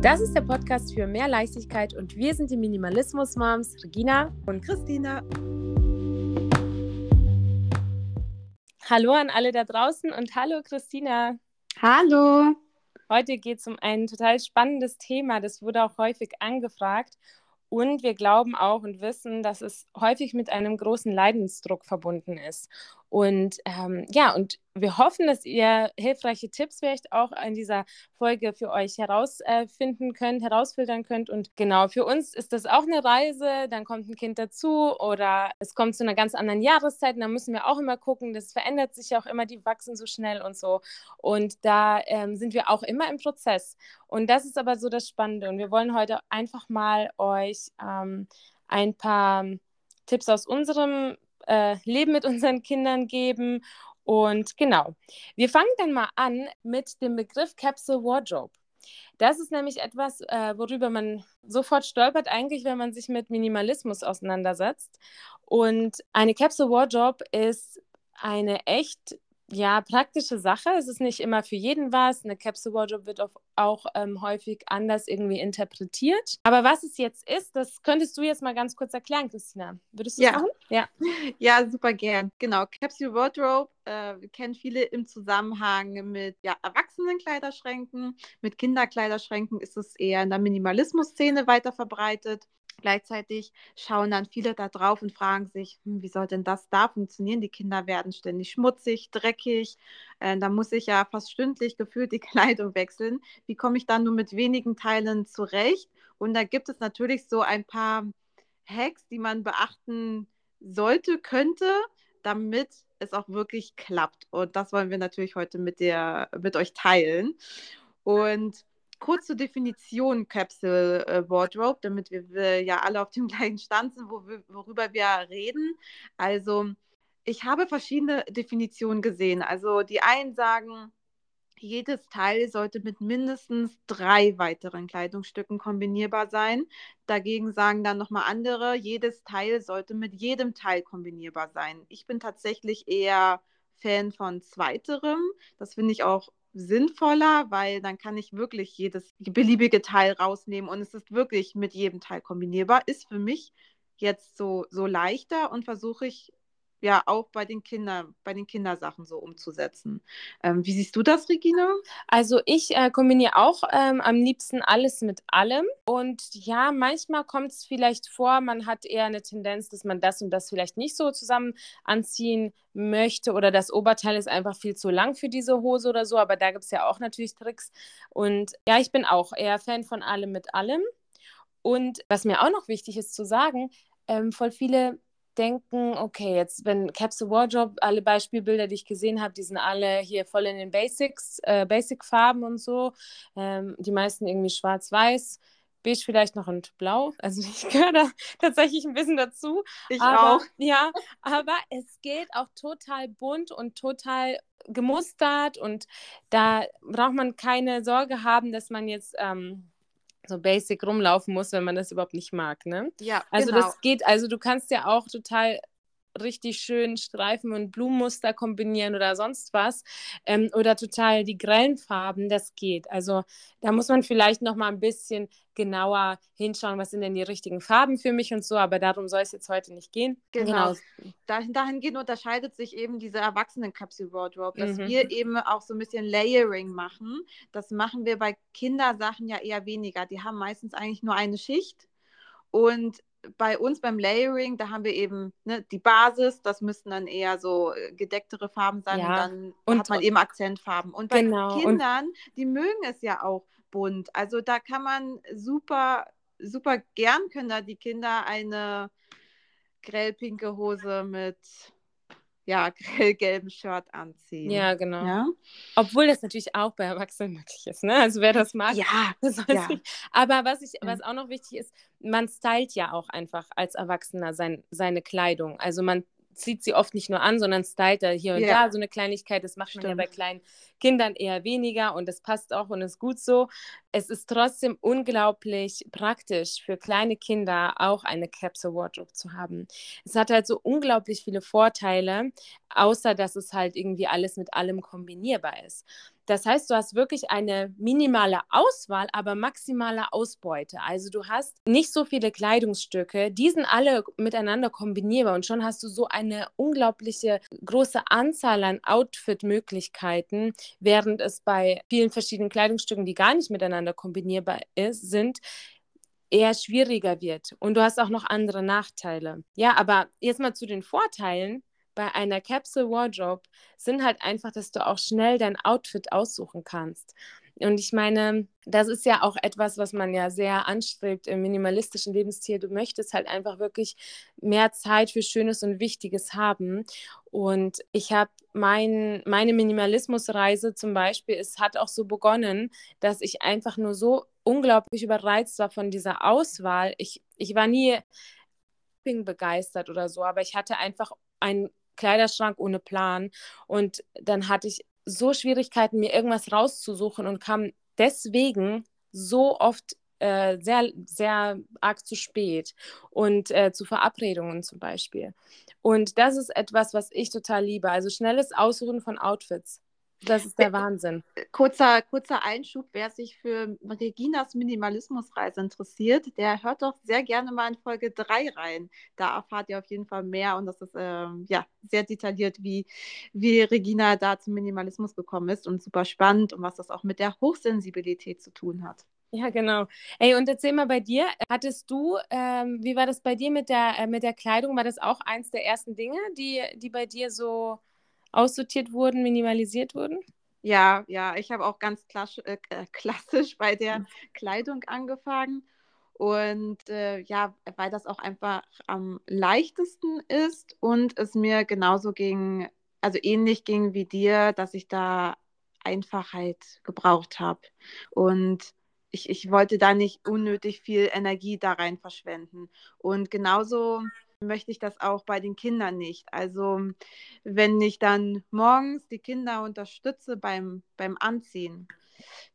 Das ist der Podcast für mehr Leichtigkeit und wir sind die Minimalismus-Moms Regina und Christina. Hallo an alle da draußen und hallo Christina. Hallo. Heute geht es um ein total spannendes Thema, das wurde auch häufig angefragt. Und wir glauben auch und wissen, dass es häufig mit einem großen Leidensdruck verbunden ist. Und ähm, ja, und wir hoffen, dass ihr hilfreiche Tipps vielleicht auch in dieser Folge für euch herausfinden äh, könnt, herausfiltern könnt. Und genau, für uns ist das auch eine Reise. Dann kommt ein Kind dazu oder es kommt zu einer ganz anderen Jahreszeit. Und da müssen wir auch immer gucken. Das verändert sich ja auch immer, die wachsen so schnell und so. Und da ähm, sind wir auch immer im Prozess. Und das ist aber so das Spannende. Und wir wollen heute einfach mal euch ähm, ein paar Tipps aus unserem äh, Leben mit unseren Kindern geben. Und genau, wir fangen dann mal an mit dem Begriff Capsule Wardrobe. Das ist nämlich etwas, äh, worüber man sofort stolpert, eigentlich, wenn man sich mit Minimalismus auseinandersetzt. Und eine Capsule Wardrobe ist eine echt ja, praktische Sache. Es ist nicht immer für jeden was. Eine Capsule Wardrobe wird auch, auch ähm, häufig anders irgendwie interpretiert. Aber was es jetzt ist, das könntest du jetzt mal ganz kurz erklären, Christina. Würdest du ja. machen? Ja. ja, super gern. Genau, Capsule Wardrobe äh, kennen viele im Zusammenhang mit ja, Erwachsenenkleiderschränken. Mit Kinderkleiderschränken ist es eher in der Minimalismus-Szene weiter verbreitet. Gleichzeitig schauen dann viele da drauf und fragen sich, hm, wie soll denn das da funktionieren? Die Kinder werden ständig schmutzig, dreckig. Äh, da muss ich ja fast stündlich gefühlt die Kleidung wechseln. Wie komme ich dann nur mit wenigen Teilen zurecht? Und da gibt es natürlich so ein paar Hacks, die man beachten sollte, könnte, damit es auch wirklich klappt. Und das wollen wir natürlich heute mit, der, mit euch teilen. Und kurz zur Definition Capsule äh, Wardrobe, damit wir, wir, ja alle auf dem gleichen Stand sind, wo wir, worüber wir reden. Also ich habe verschiedene Definitionen gesehen. Also die einen sagen, jedes Teil sollte mit mindestens drei weiteren Kleidungsstücken kombinierbar sein. Dagegen sagen dann nochmal andere, jedes Teil sollte mit jedem Teil kombinierbar sein. Ich bin tatsächlich eher Fan von zweiterem. Das finde ich auch sinnvoller, weil dann kann ich wirklich jedes beliebige Teil rausnehmen und es ist wirklich mit jedem Teil kombinierbar. Ist für mich jetzt so, so leichter und versuche ich ja auch bei den Kindern, bei den Kindersachen so umzusetzen. Ähm, wie siehst du das, Regina? Also ich äh, kombiniere auch ähm, am liebsten alles mit allem. Und ja, manchmal kommt es vielleicht vor, man hat eher eine Tendenz, dass man das und das vielleicht nicht so zusammen anziehen möchte oder das Oberteil ist einfach viel zu lang für diese Hose oder so. Aber da gibt es ja auch natürlich Tricks. Und ja, ich bin auch eher Fan von allem mit allem. Und was mir auch noch wichtig ist zu sagen, ähm, voll viele denken, okay, jetzt, wenn Capsule Wardrobe, alle Beispielbilder, die ich gesehen habe, die sind alle hier voll in den Basics, äh, Basic-Farben und so. Ähm, die meisten irgendwie schwarz-weiß, beige vielleicht noch und blau. Also ich gehöre da tatsächlich ein bisschen dazu. Ich aber, auch. Ja, aber es geht auch total bunt und total gemustert und da braucht man keine Sorge haben, dass man jetzt ähm, so basic rumlaufen muss, wenn man das überhaupt nicht mag, ne? Ja, also genau. das geht, also du kannst ja auch total richtig schön Streifen und Blumenmuster kombinieren oder sonst was ähm, oder total die grellen Farben, das geht. Also da muss man vielleicht noch mal ein bisschen genauer hinschauen, was sind denn die richtigen Farben für mich und so, aber darum soll es jetzt heute nicht gehen. Genau. genau. Dahin, dahingehend unterscheidet sich eben diese Erwachsenen-Capsule-Wardrobe, dass mhm. wir eben auch so ein bisschen Layering machen. Das machen wir bei Kindersachen ja eher weniger. Die haben meistens eigentlich nur eine Schicht. Und bei uns beim Layering, da haben wir eben ne, die Basis, das müssten dann eher so äh, gedecktere Farben sein ja. und dann und, hat man eben Akzentfarben. Und bei genau. Kindern, und, die mögen es ja auch bunt. Also da kann man super, super gern können da die Kinder eine grellpinke Hose mit ja, grellgelben Shirt anziehen. Ja, genau. Ja? Obwohl das natürlich auch bei Erwachsenen möglich ist, ne? Also wer das mag, ja, das ja. Aber was ich, was auch noch wichtig ist, man stylt ja auch einfach als Erwachsener sein, seine Kleidung. Also man zieht sie oft nicht nur an, sondern stylt da hier und yeah. da so eine Kleinigkeit. Das macht Stimmt. man ja bei kleinen Kindern eher weniger und das passt auch und ist gut so. Es ist trotzdem unglaublich praktisch für kleine Kinder auch eine Capsule Wardrobe zu haben. Es hat halt so unglaublich viele Vorteile, außer dass es halt irgendwie alles mit allem kombinierbar ist. Das heißt, du hast wirklich eine minimale Auswahl, aber maximale Ausbeute. Also du hast nicht so viele Kleidungsstücke, die sind alle miteinander kombinierbar und schon hast du so eine unglaubliche große Anzahl an Outfit-Möglichkeiten, während es bei vielen verschiedenen Kleidungsstücken, die gar nicht miteinander kombinierbar ist, sind, eher schwieriger wird. Und du hast auch noch andere Nachteile. Ja, aber jetzt mal zu den Vorteilen bei einer Capsule Wardrobe sind halt einfach, dass du auch schnell dein Outfit aussuchen kannst. Und ich meine, das ist ja auch etwas, was man ja sehr anstrebt im minimalistischen Lebensstil. Du möchtest halt einfach wirklich mehr Zeit für Schönes und Wichtiges haben. Und ich habe mein, meine Minimalismusreise zum Beispiel, es hat auch so begonnen, dass ich einfach nur so unglaublich überreizt war von dieser Auswahl. Ich, ich war nie begeistert oder so, aber ich hatte einfach einen Kleiderschrank ohne Plan. Und dann hatte ich so Schwierigkeiten, mir irgendwas rauszusuchen und kam deswegen so oft äh, sehr, sehr arg zu spät und äh, zu Verabredungen zum Beispiel. Und das ist etwas, was ich total liebe. Also schnelles Aussuchen von Outfits. Das ist der Wahnsinn. Kurzer, kurzer Einschub, wer sich für Reginas Minimalismusreise interessiert, der hört doch sehr gerne mal in Folge 3 rein. Da erfahrt ihr auf jeden Fall mehr und das ist ähm, ja, sehr detailliert, wie, wie Regina da zum Minimalismus gekommen ist und super spannend und was das auch mit der Hochsensibilität zu tun hat. Ja, genau. Ey, und erzähl mal bei dir, hattest du, ähm, wie war das bei dir mit der, äh, mit der Kleidung? War das auch eins der ersten Dinge, die, die bei dir so aussortiert wurden, minimalisiert wurden? Ja, ja, ich habe auch ganz klassisch, äh, äh, klassisch bei der mhm. Kleidung angefangen. Und äh, ja, weil das auch einfach am leichtesten ist und es mir genauso ging, also ähnlich ging wie dir, dass ich da Einfachheit gebraucht habe. Und ich, ich wollte da nicht unnötig viel Energie da rein verschwenden. Und genauso möchte ich das auch bei den Kindern nicht. Also wenn ich dann morgens die Kinder unterstütze beim, beim Anziehen,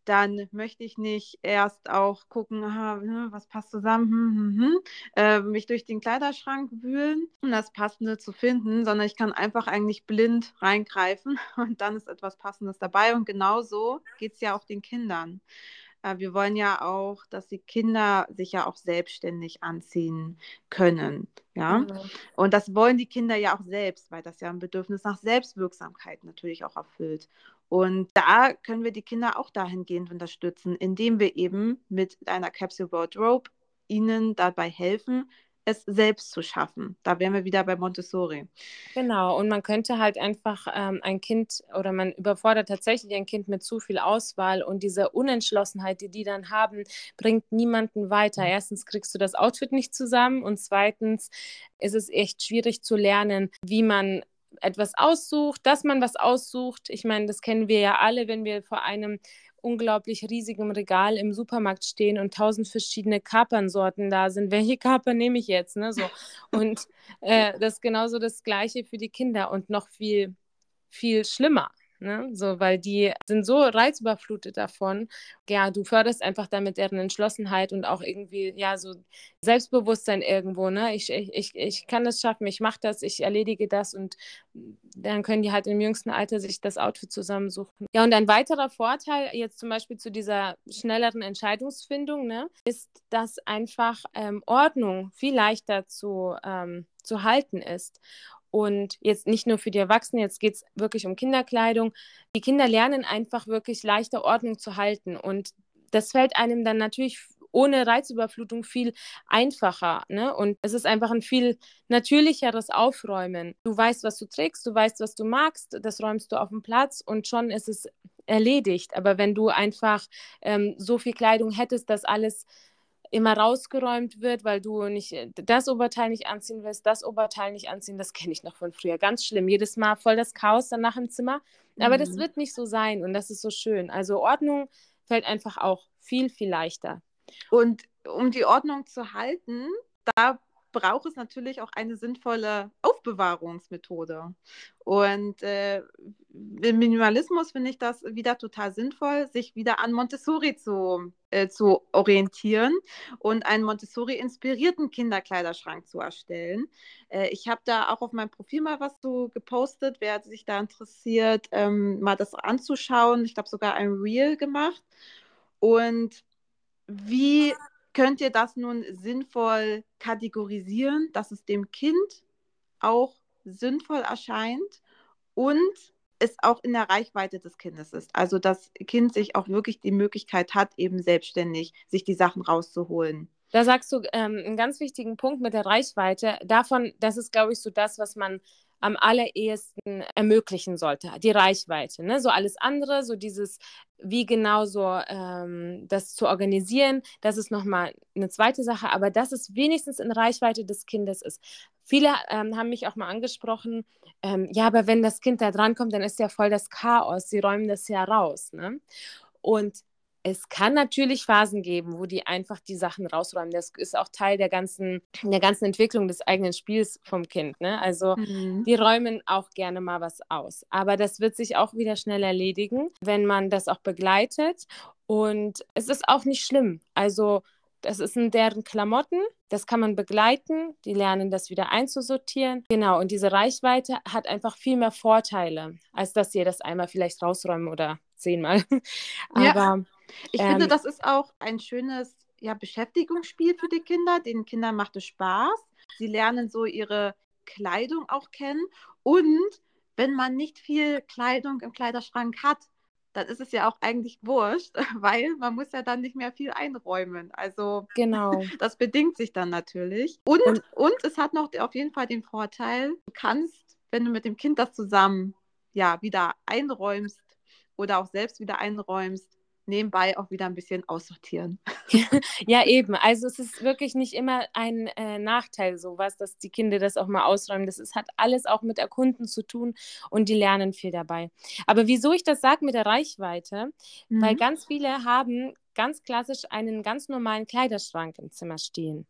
dann möchte ich nicht erst auch gucken, aha, hm, was passt zusammen, hm, hm, hm, äh, mich durch den Kleiderschrank wühlen, um das Passende zu finden, sondern ich kann einfach eigentlich blind reingreifen und dann ist etwas Passendes dabei. Und genauso geht es ja auch den Kindern. Äh, wir wollen ja auch, dass die Kinder sich ja auch selbstständig anziehen können. Ja. Mhm. Und das wollen die Kinder ja auch selbst, weil das ja ein Bedürfnis nach Selbstwirksamkeit natürlich auch erfüllt. Und da können wir die Kinder auch dahingehend unterstützen, indem wir eben mit einer Capsule Wardrobe ihnen dabei helfen, es selbst zu schaffen. Da wären wir wieder bei Montessori. Genau, und man könnte halt einfach ähm, ein Kind oder man überfordert tatsächlich ein Kind mit zu viel Auswahl und diese Unentschlossenheit, die die dann haben, bringt niemanden weiter. Erstens kriegst du das Outfit nicht zusammen und zweitens ist es echt schwierig zu lernen, wie man etwas aussucht, dass man was aussucht. Ich meine, das kennen wir ja alle, wenn wir vor einem unglaublich riesigen Regal im Supermarkt stehen und tausend verschiedene Kapernsorten da sind. Welche Kapern nehme ich jetzt? Ne? So. Und äh, das ist genauso das Gleiche für die Kinder und noch viel, viel schlimmer. Ne? So, weil die sind so reizüberflutet davon. Ja, du förderst einfach damit deren Entschlossenheit und auch irgendwie, ja, so Selbstbewusstsein irgendwo, ne? Ich, ich, ich, kann das schaffen, ich mache das, ich erledige das und dann können die halt im jüngsten Alter sich das Outfit zusammensuchen. Ja, und ein weiterer Vorteil jetzt zum Beispiel zu dieser schnelleren Entscheidungsfindung, ne, ist, dass einfach ähm, Ordnung viel leichter zu, ähm, zu halten ist. Und jetzt nicht nur für die Erwachsenen, jetzt geht es wirklich um Kinderkleidung. Die Kinder lernen einfach wirklich leichter Ordnung zu halten. Und das fällt einem dann natürlich ohne Reizüberflutung viel einfacher. Ne? Und es ist einfach ein viel natürlicheres Aufräumen. Du weißt, was du trägst, du weißt, was du magst, das räumst du auf den Platz und schon ist es erledigt. Aber wenn du einfach ähm, so viel Kleidung hättest, dass alles immer rausgeräumt wird, weil du nicht äh, das Oberteil nicht anziehen willst, das Oberteil nicht anziehen. Das kenne ich noch von früher. Ganz schlimm. Jedes Mal voll das Chaos danach im Zimmer. Aber mhm. das wird nicht so sein und das ist so schön. Also Ordnung fällt einfach auch viel, viel leichter. Und um die Ordnung zu halten, da braucht es natürlich auch eine sinnvolle Aufbewahrungsmethode. Und äh, im Minimalismus finde ich das wieder total sinnvoll, sich wieder an Montessori zu, äh, zu orientieren und einen Montessori-inspirierten Kinderkleiderschrank zu erstellen. Äh, ich habe da auch auf meinem Profil mal was so gepostet, wer sich da interessiert, ähm, mal das anzuschauen. Ich habe sogar ein Reel gemacht. Und wie könnt ihr das nun sinnvoll kategorisieren, dass es dem Kind auch sinnvoll erscheint und es auch in der Reichweite des Kindes ist. Also das Kind sich auch wirklich die Möglichkeit hat, eben selbstständig sich die Sachen rauszuholen. Da sagst du ähm, einen ganz wichtigen Punkt mit der Reichweite. Davon, das ist, glaube ich, so das, was man am allerersten ermöglichen sollte, die Reichweite. Ne? So alles andere, so dieses, wie genau so ähm, das zu organisieren, das ist nochmal eine zweite Sache, aber dass es wenigstens in Reichweite des Kindes ist. Viele ähm, haben mich auch mal angesprochen, ähm, ja, aber wenn das Kind da drankommt, dann ist ja voll das Chaos, sie räumen das ja raus. Ne? Und es kann natürlich Phasen geben, wo die einfach die Sachen rausräumen. Das ist auch Teil der ganzen, der ganzen Entwicklung des eigenen Spiels vom Kind. Ne? Also mhm. die räumen auch gerne mal was aus. Aber das wird sich auch wieder schnell erledigen, wenn man das auch begleitet. Und es ist auch nicht schlimm. Also das sind deren Klamotten, das kann man begleiten, die lernen das wieder einzusortieren. Genau, und diese Reichweite hat einfach viel mehr Vorteile, als dass sie das einmal vielleicht rausräumen oder zehnmal. Aber ja. Ich ähm, finde, das ist auch ein schönes ja, Beschäftigungsspiel für die Kinder. Den Kindern macht es Spaß. Sie lernen so ihre Kleidung auch kennen. Und wenn man nicht viel Kleidung im Kleiderschrank hat, dann ist es ja auch eigentlich wurscht, weil man muss ja dann nicht mehr viel einräumen. Also genau. das bedingt sich dann natürlich. Und, und, und es hat noch auf jeden Fall den Vorteil, du kannst, wenn du mit dem Kind das zusammen ja wieder einräumst oder auch selbst wieder einräumst, nebenbei auch wieder ein bisschen aussortieren. ja, eben. Also es ist wirklich nicht immer ein äh, Nachteil sowas, dass die Kinder das auch mal ausräumen. Das ist, hat alles auch mit Erkunden zu tun und die lernen viel dabei. Aber wieso ich das sage mit der Reichweite? Mhm. Weil ganz viele haben ganz klassisch einen ganz normalen Kleiderschrank im Zimmer stehen.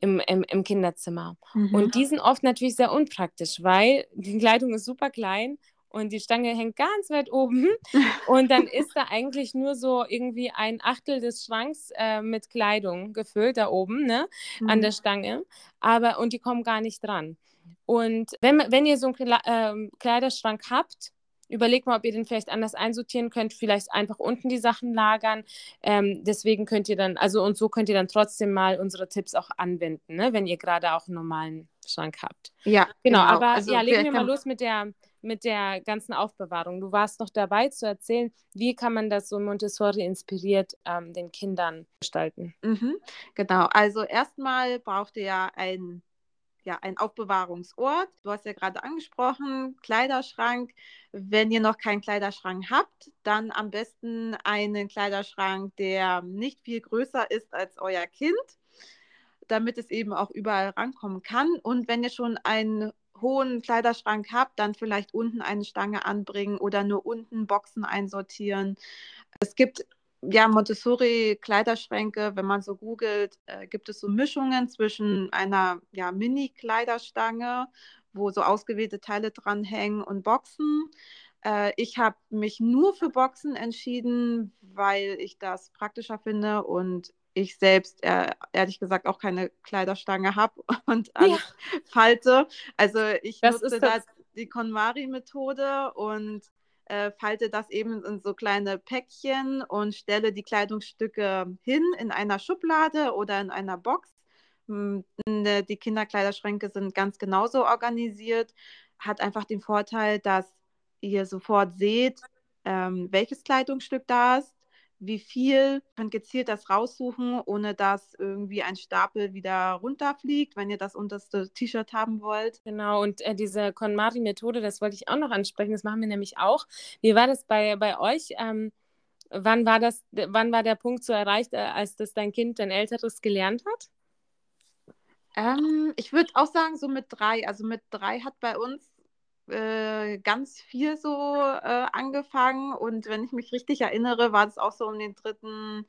Im, im, im Kinderzimmer. Mhm. Und die sind oft natürlich sehr unpraktisch, weil die Kleidung ist super klein und die Stange hängt ganz weit oben und dann ist da eigentlich nur so irgendwie ein Achtel des Schranks äh, mit Kleidung gefüllt da oben, ne, mhm. an der mhm. Stange, aber und die kommen gar nicht dran. Und wenn, wenn ihr so einen äh, Kleiderschrank habt, überlegt mal, ob ihr den vielleicht anders einsortieren könnt, vielleicht einfach unten die Sachen lagern. Ähm, deswegen könnt ihr dann, also und so könnt ihr dann trotzdem mal unsere Tipps auch anwenden, ne, wenn ihr gerade auch einen normalen Schrank habt. Ja, genau. genau. Aber also, ja, legen wir mal los mit der mit der ganzen Aufbewahrung. Du warst noch dabei zu erzählen, wie kann man das so Montessori inspiriert ähm, den Kindern gestalten. Mhm, genau, also erstmal braucht ihr ja ein ja, ein Aufbewahrungsort. Du hast ja gerade angesprochen, Kleiderschrank. Wenn ihr noch keinen Kleiderschrank habt, dann am besten einen Kleiderschrank, der nicht viel größer ist als euer Kind, damit es eben auch überall rankommen kann. Und wenn ihr schon einen hohen Kleiderschrank habt, dann vielleicht unten eine Stange anbringen oder nur unten Boxen einsortieren. Es gibt ja Montessori-Kleiderschränke, wenn man so googelt, äh, gibt es so Mischungen zwischen einer ja, Mini-Kleiderstange, wo so ausgewählte Teile dranhängen und Boxen. Äh, ich habe mich nur für Boxen entschieden, weil ich das praktischer finde und ich selbst äh, ehrlich gesagt auch keine Kleiderstange habe und alles ja. falte. Also ich das nutze da die KonMari-Methode und äh, falte das eben in so kleine Päckchen und stelle die Kleidungsstücke hin in einer Schublade oder in einer Box. Hm, die Kinderkleiderschränke sind ganz genauso organisiert, hat einfach den Vorteil, dass ihr sofort seht, ähm, welches Kleidungsstück da ist wie viel, könnt gezielt das raussuchen, ohne dass irgendwie ein Stapel wieder runterfliegt, wenn ihr das unterste T-Shirt haben wollt. Genau, und äh, diese KonMari-Methode, das wollte ich auch noch ansprechen, das machen wir nämlich auch. Wie war das bei, bei euch? Ähm, wann, war das, wann war der Punkt so erreicht, äh, als das dein Kind, dein Älteres, gelernt hat? Ähm, ich würde auch sagen, so mit drei. Also mit drei hat bei uns äh, ganz viel so äh, angefangen und wenn ich mich richtig erinnere, war das auch so um den dritten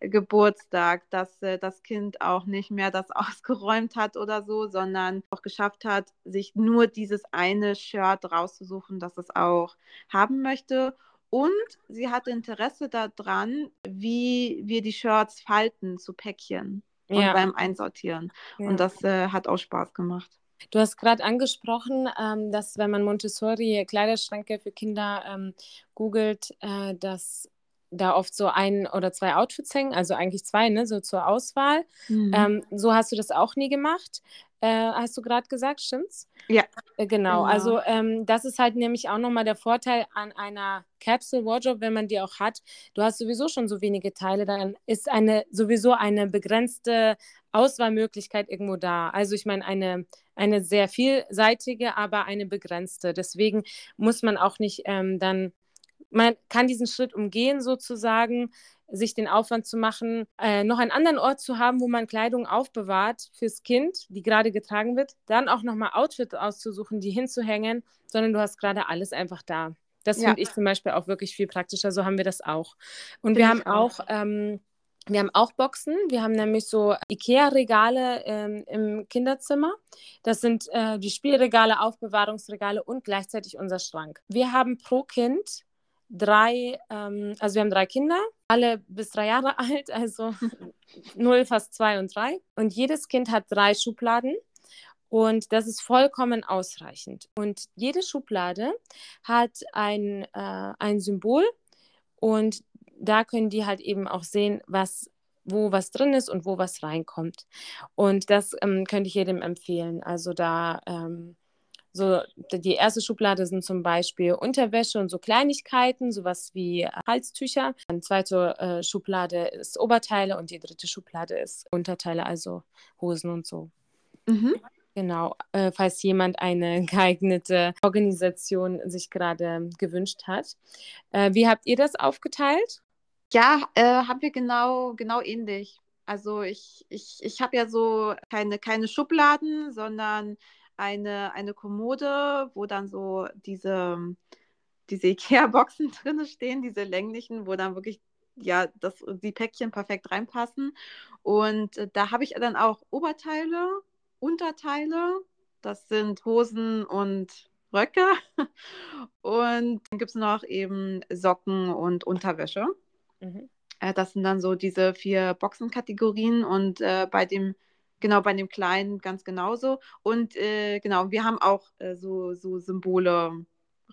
Geburtstag, dass äh, das Kind auch nicht mehr das ausgeräumt hat oder so, sondern auch geschafft hat, sich nur dieses eine Shirt rauszusuchen, das es auch haben möchte. Und sie hatte Interesse daran, wie wir die Shirts falten zu Päckchen und ja. beim Einsortieren. Ja. Und das äh, hat auch Spaß gemacht. Du hast gerade angesprochen, ähm, dass wenn man Montessori Kleiderschränke für Kinder ähm, googelt, äh, dass da oft so ein oder zwei Outfits hängen, also eigentlich zwei, ne, so zur Auswahl. Mhm. Ähm, so hast du das auch nie gemacht. Äh, hast du gerade gesagt, stimmt's? Ja. Äh, genau. genau. Also ähm, das ist halt nämlich auch nochmal der Vorteil an einer Capsule Wardrobe, wenn man die auch hat. Du hast sowieso schon so wenige Teile, dann ist eine sowieso eine begrenzte Auswahlmöglichkeit irgendwo da. Also ich meine eine eine sehr vielseitige, aber eine begrenzte. Deswegen muss man auch nicht ähm, dann man kann diesen Schritt umgehen, sozusagen, sich den Aufwand zu machen, äh, noch einen anderen Ort zu haben, wo man Kleidung aufbewahrt fürs Kind, die gerade getragen wird, dann auch nochmal Outfits auszusuchen, die hinzuhängen, sondern du hast gerade alles einfach da. Das ja. finde ich zum Beispiel auch wirklich viel praktischer. So haben wir das auch. Und Find wir haben auch, auch ähm, wir haben auch Boxen. Wir haben nämlich so IKEA-Regale ähm, im Kinderzimmer. Das sind äh, die Spielregale, Aufbewahrungsregale und gleichzeitig unser Schrank. Wir haben pro Kind drei, ähm, also wir haben drei Kinder, alle bis drei Jahre alt, also null, fast zwei und drei. Und jedes Kind hat drei Schubladen. Und das ist vollkommen ausreichend. Und jede Schublade hat ein, äh, ein Symbol und da können die halt eben auch sehen, was wo was drin ist und wo was reinkommt. Und das ähm, könnte ich jedem empfehlen. Also da ähm, so, die erste Schublade sind zum Beispiel Unterwäsche und so Kleinigkeiten, sowas wie Halstücher. Die zweite äh, Schublade ist Oberteile und die dritte Schublade ist Unterteile, also Hosen und so. Mhm. Genau, äh, falls jemand eine geeignete Organisation sich gerade gewünscht hat. Äh, wie habt ihr das aufgeteilt? Ja, äh, haben wir genau, genau ähnlich. Also ich, ich, ich habe ja so keine, keine Schubladen, sondern eine, eine Kommode, wo dann so diese, diese Ikea-Boxen drin stehen, diese länglichen, wo dann wirklich ja, das, die Päckchen perfekt reinpassen. Und äh, da habe ich dann auch Oberteile, Unterteile, das sind Hosen und Röcke. Und dann gibt es noch eben Socken und Unterwäsche. Mhm. Äh, das sind dann so diese vier Boxenkategorien. Und äh, bei dem Genau, bei dem Kleinen ganz genauso. Und äh, genau, wir haben auch äh, so, so Symbole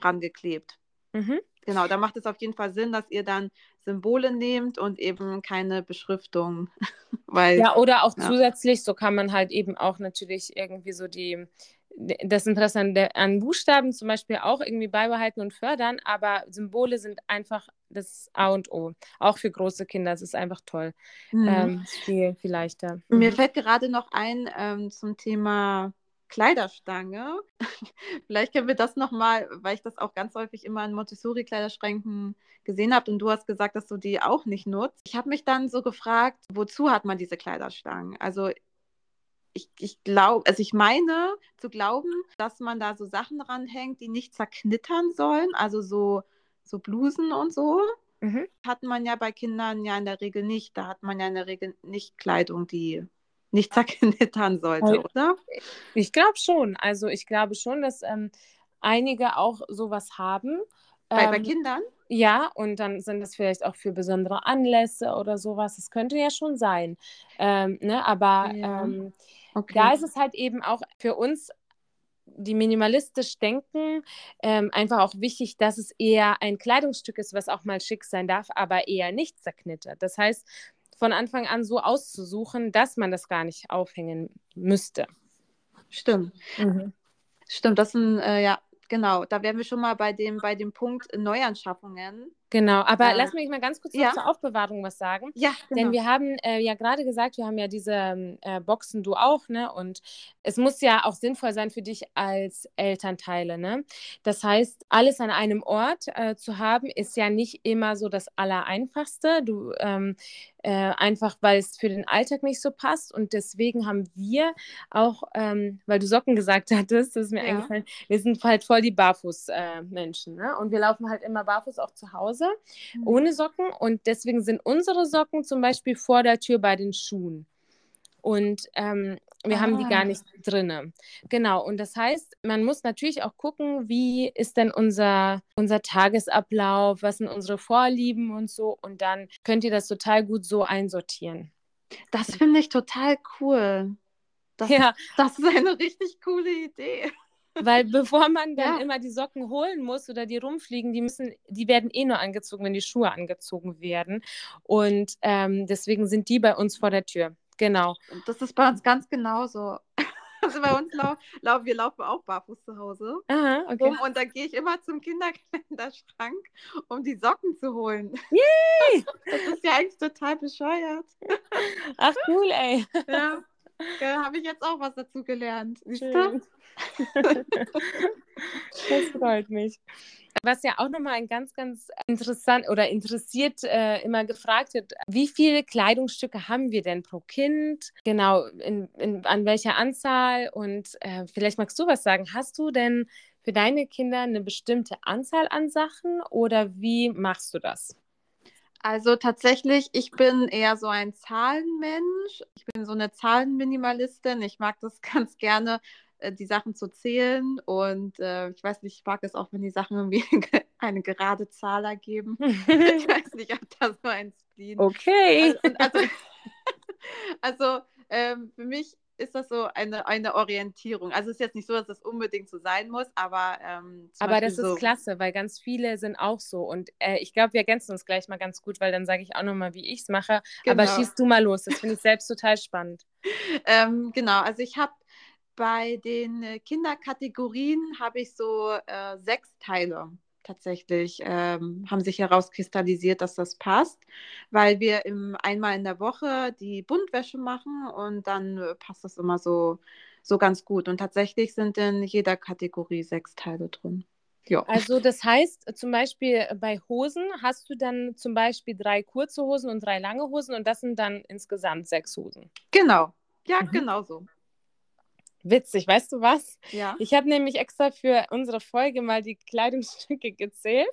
rangeklebt. Mhm. Genau, da macht es auf jeden Fall Sinn, dass ihr dann Symbole nehmt und eben keine Beschriftung. Weil, ja, oder auch ja. zusätzlich, so kann man halt eben auch natürlich irgendwie so die, das Interesse an, der, an Buchstaben zum Beispiel auch irgendwie beibehalten und fördern, aber Symbole sind einfach das A und O. Auch für große Kinder. Es ist einfach toll. Mhm. Ähm, viel, viel leichter. Mhm. Mir fällt gerade noch ein ähm, zum Thema Kleiderstange. Vielleicht können wir das nochmal, weil ich das auch ganz häufig immer in Montessori-Kleiderschränken gesehen habe und du hast gesagt, dass du die auch nicht nutzt. Ich habe mich dann so gefragt, wozu hat man diese Kleiderstangen? Also ich, ich glaube, also ich meine zu glauben, dass man da so Sachen ranhängt, die nicht zerknittern sollen, also so, so Blusen und so. Mhm. Hat man ja bei Kindern ja in der Regel nicht. Da hat man ja in der Regel nicht Kleidung, die nicht zerknittern sollte, oder? Ich glaube schon. Also ich glaube schon, dass ähm, einige auch sowas haben. Bei, ähm, bei Kindern? Ja, und dann sind es vielleicht auch für besondere Anlässe oder sowas. Das könnte ja schon sein. Ähm, ne? Aber ja. ähm, okay. da ist es halt eben auch für uns, die minimalistisch denken, ähm, einfach auch wichtig, dass es eher ein Kleidungsstück ist, was auch mal schick sein darf, aber eher nicht zerknittert. Das heißt, von Anfang an so auszusuchen, dass man das gar nicht aufhängen müsste. Stimmt. Mhm. Stimmt, das sind, äh, ja, genau, da wären wir schon mal bei dem, bei dem Punkt Neuanschaffungen. Genau, aber Äh, lass mich mal ganz kurz ja. zur Aufbewahrung was sagen. Ja, Denn genau. wir haben äh, ja gerade gesagt, wir haben ja diese äh, Boxen, du auch, ne? Und es muss ja auch sinnvoll sein für dich als Elternteile, ne? Das heißt, alles an einem Ort äh, zu haben, ist ja nicht immer so das Allereinfachste. Du ähm, äh, einfach, weil es für den Alltag nicht so passt. Und deswegen haben wir auch, ähm, weil du Socken gesagt hattest, das ist mir Ja. eingefallen, wir sind halt voll die Barfuß-Menschen, ne? Und wir laufen halt immer barfuß auch zu Hause Mhm. ohne Socken und deswegen sind unsere Socken zum Beispiel vor der Tür bei den Schuhen. Und ähm, wir haben die Ah. gar nicht drinne. Genau. Und das heißt, man muss natürlich auch gucken, wie ist denn unser, unser Tagesablauf, was sind unsere Vorlieben und so. Und dann könnt ihr das total gut so einsortieren. Das finde ich total cool. Das, Ja, das ist eine richtig coole Idee. Weil bevor man dann Ja. immer die Socken holen muss oder die rumfliegen, die müssen, die werden eh nur angezogen, wenn die Schuhe angezogen werden. Und ähm, deswegen sind die bei uns vor der Tür. Genau. Und das ist bei uns ganz genauso. Also bei uns lau lau wir laufen auch barfuß zu Hause. Aha, okay. Um, und da gehe ich immer zum Kinderkleiderschrank, um die Socken zu holen. Yay! Das ist ja eigentlich total bescheuert. Ach cool, ey. Ja. Da habe ich jetzt auch was dazu gelernt. Das freut mich. Was ja auch nochmal ein ganz, ganz interessant oder interessiert äh, immer gefragt wird, wie viele Kleidungsstücke haben wir denn pro Kind? Genau, in, in, an welcher Anzahl? Und äh, vielleicht magst du was sagen. Hast du denn für deine Kinder eine bestimmte Anzahl an Sachen oder wie machst du das? Also tatsächlich, ich bin eher so ein Zahlenmensch. Ich bin so eine Zahlenminimalistin. Ich mag das ganz gerne, äh, die Sachen zu zählen. Und äh, ich weiß nicht, ich mag es auch, wenn die Sachen irgendwie eine gerade Zahl ergeben. Ich weiß nicht, ob das so ein Spleen okay. Also, also, also ähm, für mich ist das so eine, eine Orientierung. Also es ist jetzt nicht so, dass das unbedingt so sein muss, aber ähm, Aber Beispiel das ist so, klasse, weil ganz viele sind auch so. Und äh, ich glaube, wir ergänzen uns gleich mal ganz gut, weil dann sage ich auch nochmal, wie ich es mache. Aber Genau. schieß du mal los. Das finde ich selbst total spannend. Ähm, genau, also ich habe bei den äh, Kinderkategorien habe ich so äh, sechs Teile tatsächlich, ähm, haben sich herauskristallisiert, dass das passt, weil wir im, einmal in der Woche die Buntwäsche machen und dann äh, passt das immer so, so ganz gut. Und tatsächlich sind in jeder Kategorie sechs Teile drin. Ja. Also das heißt, äh, zum Beispiel bei Hosen hast du dann zum Beispiel drei kurze Hosen und drei lange Hosen und das sind dann insgesamt sechs Hosen. Genau. Ja, Mhm. genau so. Witzig, weißt du was? Ja. Ich habe nämlich extra für unsere Folge mal die Kleidungsstücke gezählt.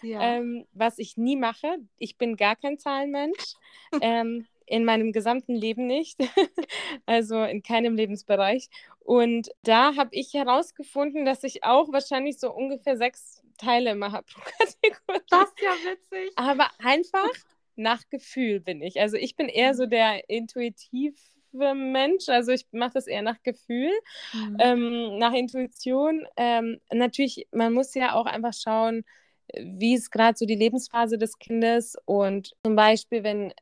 ja. ähm, was ich nie mache. Ich bin gar kein Zahlenmensch. ähm, in meinem gesamten Leben nicht. also in keinem Lebensbereich. Und da habe ich herausgefunden, dass ich auch wahrscheinlich so ungefähr sechs Teile immer habe pro Kategorie. das ist ja witzig. Aber einfach nach Gefühl bin ich. Also ich bin eher so der intuitive Mensch. Also ich mache das eher nach Gefühl Mhm. ähm, nach Intuition. Ähm, natürlich, man muss ja auch einfach schauen, wie ist gerade so die Lebensphase des Kindes. Und zum Beispiel, wenn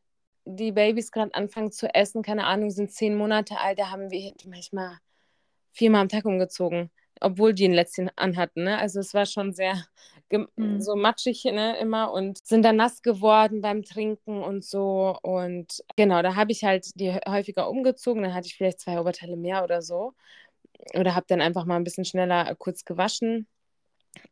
die Babys gerade anfangen zu essen, keine Ahnung, sind zehn Monate alt, da haben wir manchmal viermal am Tag umgezogen, obwohl die ein Lätzchen anhatten. Ne? Also es war schon sehr Mhm. so matschig ne, immer und sind dann nass geworden beim Trinken und so. Und genau, da habe ich halt die häufiger umgezogen. Dann hatte ich vielleicht zwei Oberteile mehr oder so. Oder habe dann einfach mal ein bisschen schneller äh, kurz gewaschen.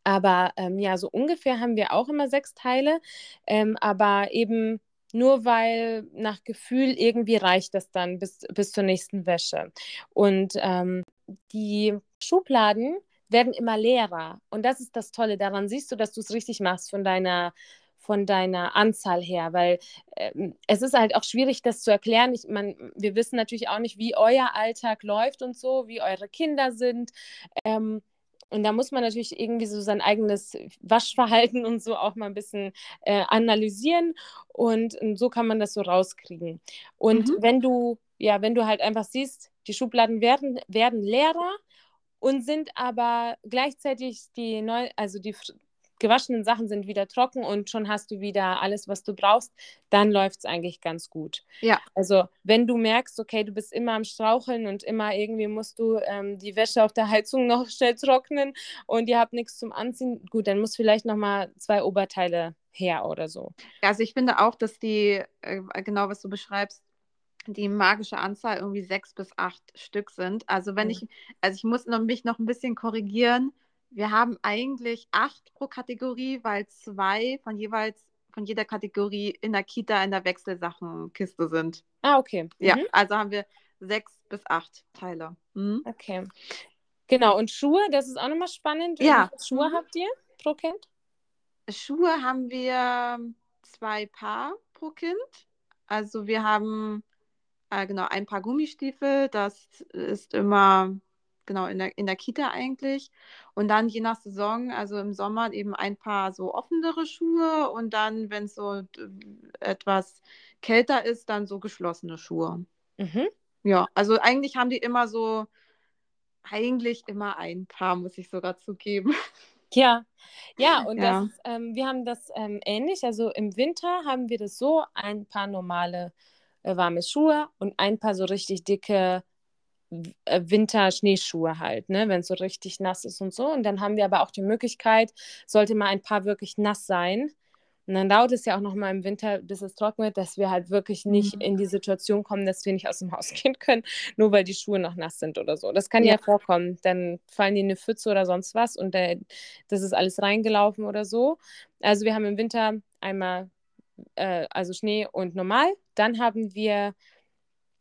Aber ähm, ja, so ungefähr haben wir auch immer sechs Teile. Ähm, aber eben nur weil nach Gefühl irgendwie reicht das dann bis, bis zur nächsten Wäsche. Und ähm, die Schubladen werden immer leerer. Und das ist das Tolle. Daran siehst du, dass du es richtig machst von deiner, von deiner Anzahl her, weil ähm, es ist halt auch schwierig, das zu erklären. Ich, man, wir wissen natürlich auch nicht, wie euer Alltag läuft und so, wie eure Kinder sind. Ähm, und da muss man natürlich irgendwie so sein eigenes Waschverhalten und so auch mal ein bisschen äh, analysieren. Und, und so kann man das so rauskriegen. Und Mhm. wenn du, ja, wenn du halt einfach siehst, die Schubladen werden, werden leerer und sind aber gleichzeitig die neu, also die gewaschenen Sachen sind wieder trocken und schon hast du wieder alles, was du brauchst, dann läuft es eigentlich ganz gut. Ja. Also wenn du merkst, okay, du bist immer am Straucheln und immer irgendwie musst du ähm, die Wäsche auf der Heizung noch schnell trocknen und ihr habt nichts zum Anziehen, gut, dann musst du vielleicht nochmal zwei Oberteile her oder so. Also ich finde auch, dass die, äh, genau was du beschreibst, die magische Anzahl irgendwie sechs bis acht Stück sind. Also wenn mhm. ich, also ich muss noch, mich noch ein bisschen korrigieren. Wir haben eigentlich acht pro Kategorie, weil zwei von jeweils von jeder Kategorie in der Kita in der Wechselsachenkiste sind. Ah, okay. Ja, mhm. also haben wir sechs bis acht Teile. Mhm. Okay. Genau, und Schuhe, das ist auch nochmal spannend. Ja. Schuhe mhm. habt ihr pro Kind? Schuhe haben wir zwei Paar pro Kind. Also wir haben äh, genau ein Paar Gummistiefel, das ist immer genau in der, in der Kita eigentlich. Und dann je nach Saison, also im Sommer eben ein paar so offenere Schuhe und dann, wenn es so etwas kälter ist, dann so geschlossene Schuhe. Mhm. Ja, also eigentlich haben die immer so, eigentlich immer ein Paar, muss ich sogar zugeben. Ja, ja, und ja. Das, ähm, wir haben das ähm, ähnlich. Also im Winter haben wir das so, ein paar normale äh, warme Schuhe und ein paar so richtig dicke äh, Winter-Schneeschuhe halt, ne, wenn es so richtig nass ist und so. Und dann haben wir aber auch die Möglichkeit, sollte mal ein paar wirklich nass sein. Und dann dauert es ja auch noch mal im Winter, bis es trocken wird, dass wir halt wirklich nicht mhm. in die Situation kommen, dass wir nicht aus dem Haus gehen können, nur weil die Schuhe noch nass sind oder so. Das kann ja, ja vorkommen. Dann fallen die in eine Pfütze oder sonst was und der, das ist alles reingelaufen oder so. Also wir haben im Winter einmal äh, also Schnee und normal. Dann haben wir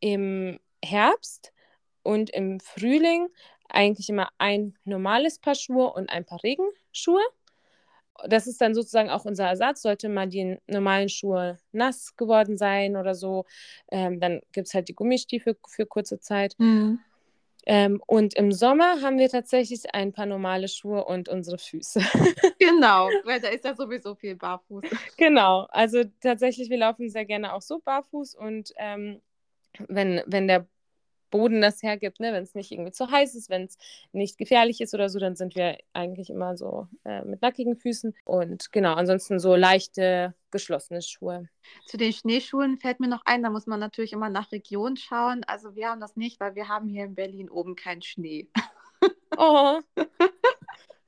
im Herbst und im Frühling eigentlich immer ein normales Paar Schuhe und ein paar Regenschuhe. Das ist dann sozusagen auch unser Ersatz. Sollte mal die normalen Schuhe nass geworden sein oder so, ähm, dann gibt es halt die Gummistiefel für kurze Zeit. Mhm. Ähm, und im Sommer haben wir tatsächlich ein paar normale Schuhe und unsere Füße. genau, weil da ist ja sowieso viel barfuß. Genau, also tatsächlich, wir laufen sehr gerne auch so barfuß und ähm, wenn, wenn der Boden das hergibt, ne? wenn es nicht irgendwie zu heiß ist, wenn es nicht gefährlich ist oder so, dann sind wir eigentlich immer so äh, mit nackigen Füßen und genau, ansonsten so leichte, geschlossene Schuhe. Zu den Schneeschuhen fällt mir noch ein, da muss man natürlich immer nach Region schauen. Also wir haben das nicht, weil wir haben hier in Berlin oben keinen Schnee. Oh.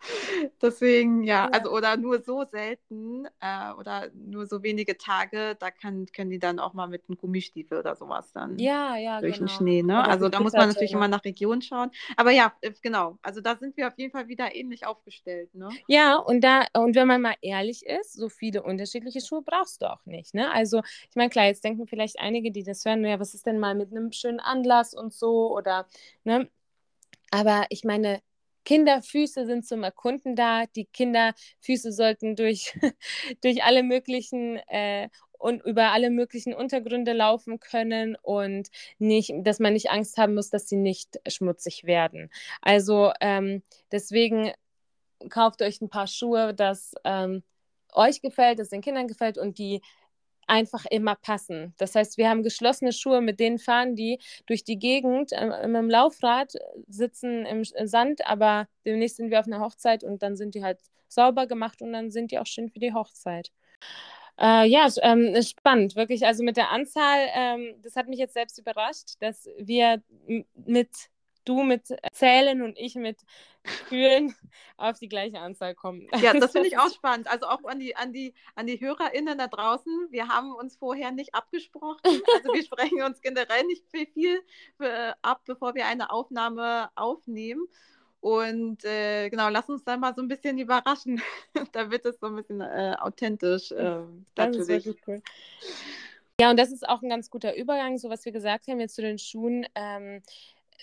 Deswegen, ja, also oder nur so selten äh, oder nur so wenige Tage, da kann, können die dann auch mal mit einem Gummistiefel oder sowas dann ja, ja, durch genau. den Schnee. Ne? Oder also da muss man natürlich immer nach Region schauen. Aber ja, äh, genau, also da sind wir auf jeden Fall wieder ähnlich aufgestellt. Ne? Ja, und da, und wenn man mal ehrlich ist, so viele unterschiedliche Schuhe brauchst du auch nicht. Ne? Also, ich meine, klar, jetzt denken vielleicht einige, die das hören, ja, was ist denn mal mit einem schönen Anlass und so oder, ne? Aber ich meine, Kinderfüße sind zum Erkunden da. Die Kinderfüße sollten durch, durch alle möglichen äh, und über alle möglichen Untergründe laufen können und nicht, dass man nicht Angst haben muss, dass sie nicht schmutzig werden. Also ähm, deswegen kauft euch ein paar Schuhe, das ähm, euch gefällt, das den Kindern gefällt und die einfach immer passen. Das heißt, wir haben geschlossene Schuhe, mit denen fahren die durch die Gegend äh, mit dem Laufrad, sitzen im Sand, aber demnächst sind wir auf einer Hochzeit und dann sind die halt sauber gemacht und dann sind die auch schön für die Hochzeit. Äh, ja, ähm, spannend, wirklich. Also mit der Anzahl, ähm, das hat mich jetzt selbst überrascht, dass wir mit du mit Zählen und ich mit Fühlen auf die gleiche Anzahl kommen. Ja, das finde ich auch spannend. Also auch an die, an, die, an die HörerInnen da draußen. Wir haben uns vorher nicht abgesprochen. Also wir sprechen uns generell nicht viel, viel äh, ab, bevor wir eine Aufnahme aufnehmen. Und äh, genau, lass uns dann mal so ein bisschen überraschen. da wird es so ein bisschen äh, authentisch. Äh, das ist wirklich cool. Ja, und das ist auch ein ganz guter Übergang, so was wir gesagt haben jetzt zu den Schuhen. Ähm,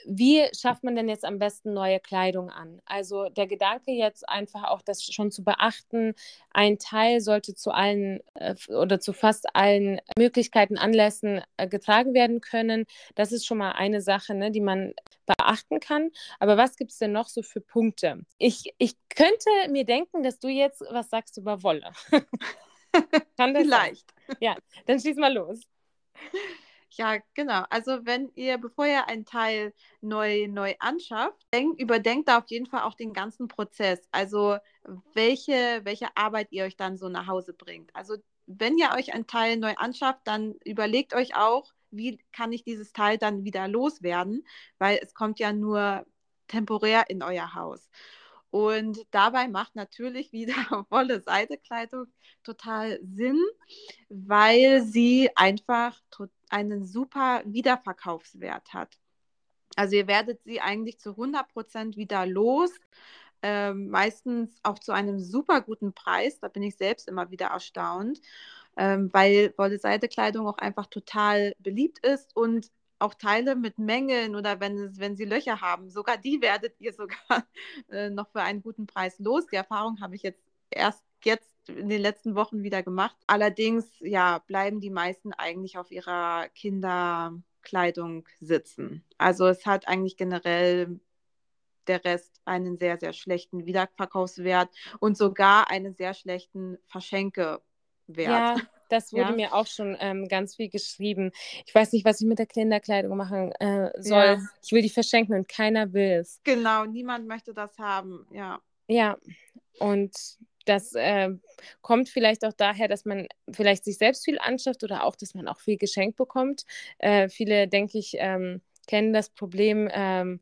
wie schafft man denn jetzt am besten neue Kleidung an? Also der Gedanke jetzt einfach auch, das schon zu beachten, ein Teil sollte zu allen äh, oder zu fast allen Möglichkeiten, Anlässen äh, getragen werden können. Das ist schon mal eine Sache, ne, die man beachten kann. Aber was gibt es denn noch so für Punkte? Ich, ich könnte mir denken, dass du jetzt was sagst über Wolle. kann das Vielleicht. Sein? Ja, dann schieß mal los. Ja, genau. Also wenn ihr, bevor ihr ein Teil neu, neu anschafft, denkt, überdenkt da auf jeden Fall auch den ganzen Prozess. Also welche, welche Arbeit ihr euch dann so nach Hause bringt. Also wenn ihr euch ein Teil neu anschafft, dann überlegt euch auch, wie kann ich dieses Teil dann wieder loswerden, weil es kommt ja nur temporär in euer Haus. Und dabei macht natürlich wieder volle Seidekleidung total Sinn, weil sie einfach einen super Wiederverkaufswert hat. Also ihr werdet sie eigentlich zu 100% wieder los. Ähm, meistens auch zu einem super guten Preis. Da bin ich selbst immer wieder erstaunt, ähm, weil Wolle-Seide-Kleidung auch einfach total beliebt ist und auch Teile mit Mängeln oder wenn, es, wenn sie Löcher haben, sogar die werdet ihr sogar äh, noch für einen guten Preis los. Die Erfahrung habe ich jetzt erst jetzt in den letzten Wochen wieder gemacht. Allerdings, ja, bleiben die meisten eigentlich auf ihrer Kinderkleidung sitzen. Also es hat eigentlich generell der Rest einen sehr, sehr schlechten Wiederverkaufswert und sogar einen sehr schlechten Verschenkewert. Ja, das wurde ja. mir auch schon ähm, ganz viel geschrieben. Ich weiß nicht, was ich mit der Kinderkleidung machen äh, soll. Ja. Ich will die verschenken und keiner will es. Genau, niemand möchte das haben, ja. Ja, und das äh, kommt vielleicht auch daher, dass man vielleicht sich selbst viel anschafft oder auch, dass man auch viel geschenkt bekommt. Äh, viele, denke ich, ähm, kennen das Problem, ähm,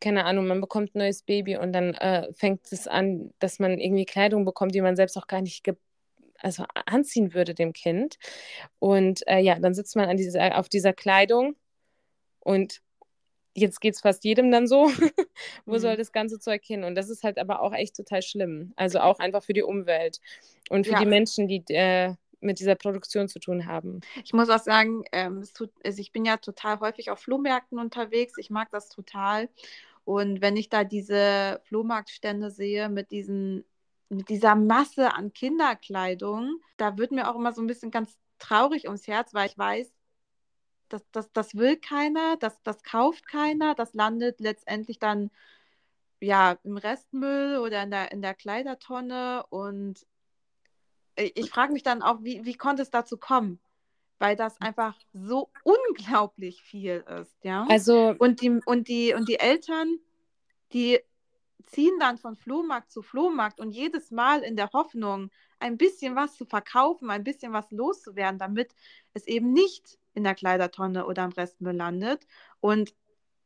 keine Ahnung, man bekommt ein neues Baby und dann äh, fängt es an, dass man irgendwie Kleidung bekommt, die man selbst auch gar nicht also anziehen würde dem Kind. Und äh, ja, dann sitzt man an dieser, auf dieser Kleidung und jetzt geht es fast jedem dann so. Wo mhm. soll das ganze Zeug hin? Und das ist halt aber auch echt total schlimm. Also auch einfach für die Umwelt und für ja. die Menschen, die äh, mit dieser Produktion zu tun haben. Ich muss auch sagen, ähm, tut, also ich bin ja total häufig auf Flohmärkten unterwegs. Ich mag das total. Und wenn ich da diese Flohmarktstände sehe mit diesen mit dieser Masse an Kinderkleidung, da wird mir auch immer so ein bisschen ganz traurig ums Herz, weil ich weiß, das, das, das will keiner, das, das kauft keiner, das landet letztendlich dann ja im Restmüll oder in der, in der Kleidertonne. Und ich frage mich dann auch, wie, wie konnte es dazu kommen? Weil das einfach so unglaublich viel ist, ja. Also und die, und die, und die Eltern, die ziehen dann von Flohmarkt zu Flohmarkt und jedes Mal in der Hoffnung, ein bisschen was zu verkaufen, ein bisschen was loszuwerden, damit es eben nicht in der Kleidertonne oder am Restmüll landet. Und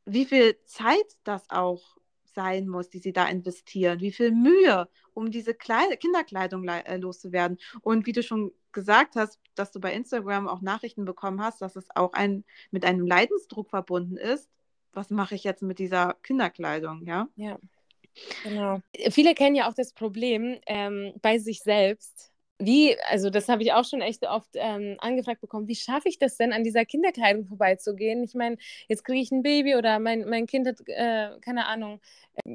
wie viel Zeit das auch sein muss, die sie da investieren, wie viel Mühe, um diese Kleid Kinderkleidung äh, loszuwerden. Und wie du schon gesagt hast, dass du bei Instagram auch Nachrichten bekommen hast, dass es auch ein, mit einem Leidensdruck verbunden ist. Was mache ich jetzt mit dieser Kinderkleidung, ja? Ja. Genau. Viele kennen ja auch das Problem ähm, bei sich selbst. Wie, also das habe ich auch schon echt oft ähm, angefragt bekommen, wie schaffe ich das denn, an dieser Kinderkleidung vorbeizugehen? Ich meine, jetzt kriege ich ein Baby oder mein, mein Kind hat, äh, keine Ahnung,